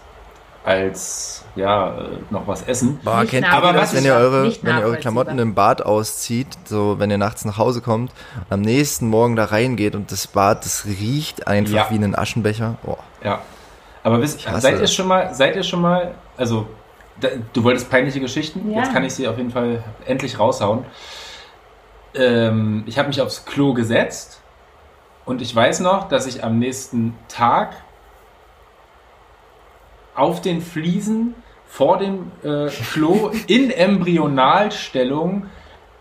B: als ja äh, noch was essen.
A: Boah, kennt ihr
B: nachvollziehbar.
A: das, wenn ihr eure, wenn ihr eure. Klamotten im Bad auszieht, so wenn ihr nachts nach Hause kommt und am nächsten Morgen da reingeht und das Bad, das riecht einfach
B: Ja.
A: wie ein Aschenbecher. Oh.
B: Ja. Aber wisst, seid ihr schon mal, seid ihr schon mal, also du wolltest peinliche Geschichten,
C: Ja.
B: jetzt kann ich sie auf jeden Fall endlich raushauen. Ähm, ich habe mich aufs Klo gesetzt und ich weiß noch, dass ich am nächsten Tag auf den Fliesen vor dem äh, Klo in Embryonalstellung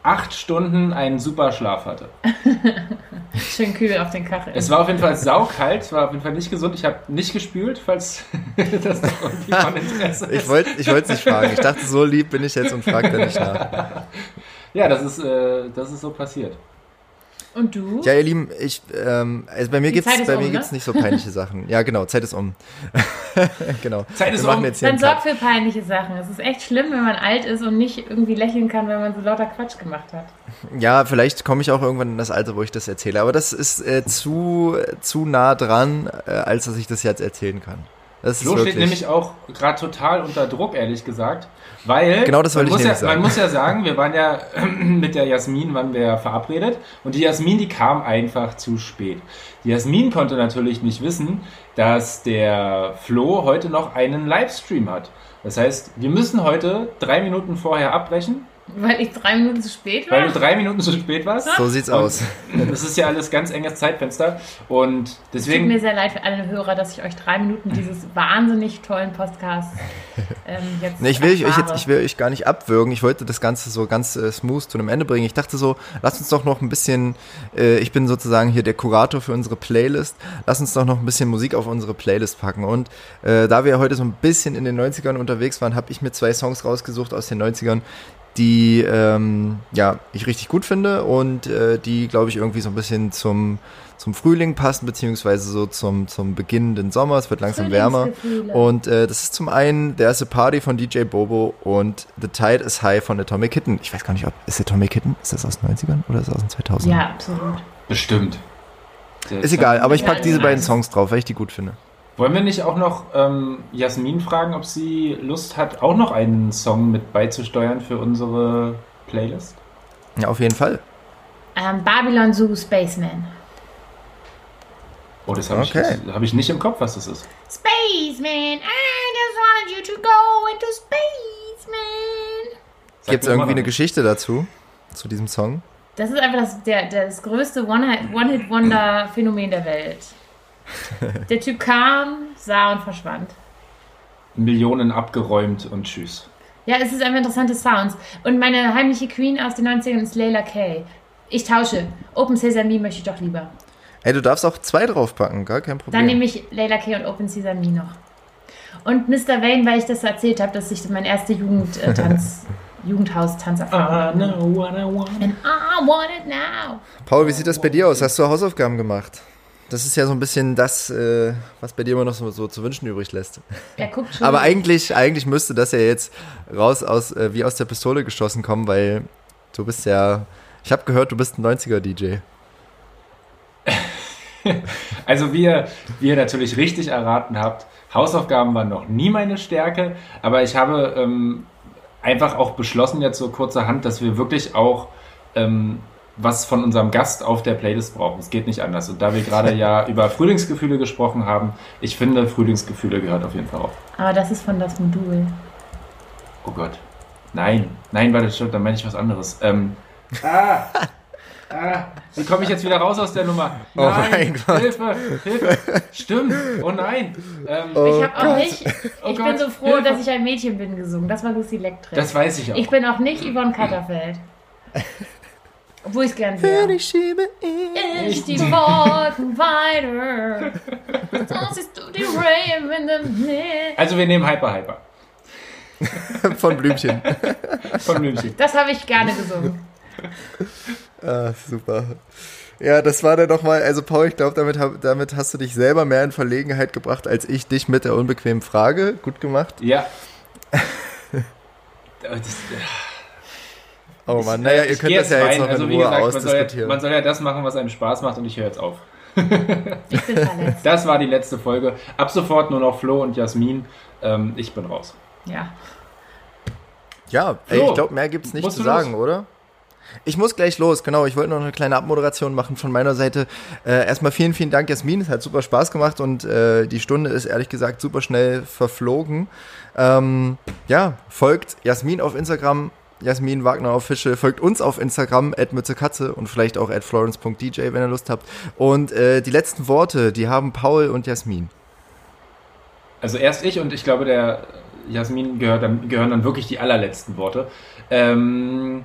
B: acht Stunden einen Superschlaf hatte.
C: Schön kühl auf den Kacheln.
B: Es war auf jeden Fall saukalt, es war auf jeden Fall nicht gesund. Ich habe nicht gespült, falls das noch irgendwie von Interesse
A: Ich
B: ist.
A: wollte ich wollte es nicht fragen. Ich dachte, so lieb bin ich jetzt und frage da nicht nach.
B: Ja, das ist, äh, das ist so passiert.
C: Und du?
A: Ja, ihr Lieben, ich, ähm, also bei mir
C: ist
A: bei
C: um,
A: mir
C: ne?
A: gibt's nicht so peinliche Sachen. Ja, genau, Zeit ist um. genau.
B: Zeit ist um.
A: jetzt hier
C: Dann
A: einen
C: sorg
A: Cut.
C: für peinliche Sachen. Es ist echt schlimm, wenn man alt ist und nicht irgendwie lächeln kann, wenn man so lauter Quatsch gemacht hat.
A: Ja, vielleicht komme ich auch irgendwann in das Alter, wo ich das erzähle. Aber das ist äh, zu, zu nah dran, äh, als dass ich das jetzt erzählen kann. Das
B: Flo steht nämlich auch gerade total unter Druck, ehrlich gesagt. Weil,
A: Genau das wollte
B: man,
A: ich
B: muss ja,
A: sagen.
B: man muss ja sagen, wir waren ja mit der Jasmin waren wir ja verabredet und die Jasmin, die kam einfach zu spät. Die Jasmin konnte natürlich nicht wissen, dass der Flo heute noch einen Livestream hat. Das heißt, wir müssen heute drei Minuten vorher abbrechen,
C: Weil ich drei Minuten zu spät
B: Weil
C: war?
B: du drei Minuten zu spät warst.
A: So sieht's aus.
B: Das ist ja alles ganz enges Zeitfenster. Und
C: Es tut
B: deswegen.
C: mir sehr leid für alle Hörer, dass ich euch drei Minuten dieses wahnsinnig tollen Podcasts ähm, jetzt
A: Nee, ich will euch jetzt, ich will euch gar nicht abwürgen. Ich wollte das Ganze so ganz äh, smooth zu einem Ende bringen. Ich dachte so, lass uns doch noch ein bisschen, äh, ich bin sozusagen hier der Kurator für unsere Playlist. Lass uns doch noch ein bisschen Musik auf unsere Playlist packen. Und äh, da wir heute so ein bisschen in den 90ern unterwegs waren, habe ich mir zwei Songs rausgesucht aus den 90ern, die ähm, ja, ich richtig gut finde und äh, die, glaube ich, irgendwie so ein bisschen zum, zum Frühling passen, beziehungsweise so zum, zum beginnenden Sommer. Es wird langsam wärmer. Und äh, das ist zum einen There's a Party von DJ Bobo und The Tide is High von Atomic Kitten. Ich weiß gar nicht, ob ist Atomic Kitten, ist das aus den 90ern oder ist das aus den 2000ern?
C: Ja, absolut.
B: Bestimmt.
A: Ist egal, aber ich
C: Ja,
A: pack diese beiden Songs drauf, weil ich die gut finde.
B: Wollen wir nicht auch noch ähm, Jasmin fragen, ob sie Lust hat, auch noch einen Song mit beizusteuern für unsere Playlist?
A: Ja, auf jeden Fall.
C: Ähm, Babylon Zoo Spaceman.
B: Oh, das habe
A: Okay.
B: ich, hab ich nicht im Kopf, was das ist.
C: Spaceman, I just wanted you to go into Spaceman.
A: Gibt es irgendwie eine Geschichte dazu? Zu diesem Song?
C: Das ist einfach das, der, das größte One-Hit- One-Hit-Wonder-Phänomen der Welt. Der Typ kam, sah und verschwand.
B: Millionen abgeräumt und tschüss.
C: Ja, es ist einfach interessante Sounds. Und meine heimliche Queen aus den 90ern ist Layla Kay. Ich tausche. Open Sesame möchte ich doch lieber.
A: Ey, du darfst auch zwei draufpacken, gar kein Problem.
C: Dann nehme ich Layla Kay und Open Sesame noch. Und Mr. Wayne, weil ich das erzählt habe, dass ich mein erster Jugend, äh, Tanz, Jugendhaus-Tanzerfahrung
B: I know what I want.
C: And I want it now.
A: Paul, wie sieht das bei dir aus? Hast du Hausaufgaben gemacht? Das ist ja so ein bisschen das, äh, was bei dir immer noch so, so zu wünschen übrig lässt.
C: Er guckt schon.
A: Aber eigentlich, eigentlich müsste das ja jetzt raus aus, äh, wie aus der Pistole geschossen kommen, weil du bist ja, ich habe gehört, du bist ein 90er-DJ.
B: Also wie ihr, wie ihr natürlich richtig erraten habt, Hausaufgaben waren noch nie meine Stärke, aber ich habe ähm, einfach auch beschlossen jetzt so kurzerhand, dass wir wirklich auch ähm, was von unserem Gast auf der Playlist brauchen. Es geht nicht anders. Und da wir gerade ja über Frühlingsgefühle gesprochen haben, ich finde, Frühlingsgefühle gehört auf jeden Fall auf.
C: Aber das ist von das Modul.
B: Oh Gott. Nein, nein, warte, stimmt, dann meine ich was anderes. Ähm, ah, ah, wie komme ich jetzt wieder raus aus der Nummer?
A: Oh
B: Nein,
A: mein Gott.
B: Hilfe, Hilfe. Stimmt, oh nein. Ähm,
C: ich habe auch
A: Gott.
C: nicht.
B: Oh
C: ich
B: Gott,
C: bin so froh,
B: Hilfe.
C: dass ich ein Mädchen bin gesungen. Das war Lucy Electric.
B: Das weiß ich auch.
C: ich bin auch nicht Yvonne Katterfeld. Obwohl ich es gern wäre.
A: Ich schiebe.
C: Ich die Wolken weiter. Sonst siehst du die Rain in the Hill.
B: also wir nehmen Hyper Hyper
A: Von Blümchen.
B: von München.
C: Das habe ich gerne gesungen.
A: Ah, super. Ja, das war dann nochmal, also Paul, ich glaube, damit, damit hast du dich selber mehr in Verlegenheit gebracht, als ich dich mit der unbequemen Frage. Gut gemacht.
B: Ja. Das,
A: Oh Mann, naja, ihr
B: ich
A: könnt das ja jetzt
B: rein.
A: noch in
B: Also wie
A: Ruhe
B: gesagt, man soll, ja,
A: ausdiskutieren.
B: man soll ja das machen, was einem Spaß macht und ich höre jetzt auf.
C: Ich bin verletzt.
B: Das war die letzte Folge. Ab sofort nur noch Flo und Jasmin. Ähm, ich bin raus.
C: Ja.
A: Ja, ey, ich glaube, mehr gibt's nicht
B: musst
A: zu
B: du los?
A: sagen, oder? Ich muss gleich los, genau. Ich wollte noch eine kleine Abmoderation machen von meiner Seite. Äh, erstmal vielen, vielen Dank, Jasmin. Es hat super Spaß gemacht und äh, die Stunde ist ehrlich gesagt super schnell verflogen. Ähm, ja, folgt Jasmin auf Instagram, Jasmin Wagner Official, folgt uns auf Instagram, at Mützekatze und vielleicht auch at florence.dj, wenn ihr Lust habt. Und äh, die letzten Worte, die haben Paul und Jasmin.
B: Also erst ich und ich glaube, der Jasmin gehört dann, gehören dann wirklich die allerletzten Worte. Ähm,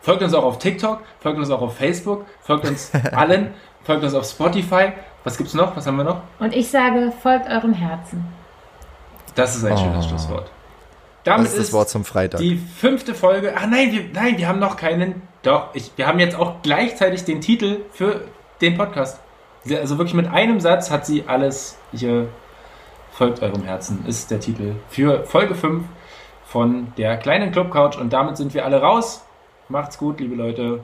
B: folgt uns auch auf TikTok, folgt uns auch auf Facebook, folgt uns allen, folgt uns auf Spotify. Was gibt's noch? Was haben wir noch?
C: Und ich sage, folgt eurem Herzen.
B: Das ist ein
A: Oh.
B: schönes Schlusswort.
A: Das
B: Damit
A: ist das Wort zum Freitag.
B: die fünfte Folge. Ach nein, wir, nein, wir haben noch keinen. Doch, ich, wir haben jetzt auch gleichzeitig den Titel für den Podcast. Also wirklich mit einem Satz hat sie alles hier. Folgt eurem Herzen ist der Titel für Folge 5 von der kleinen Club Couch. Und damit sind wir alle raus. Macht's gut, liebe Leute.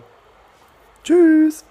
A: Tschüss.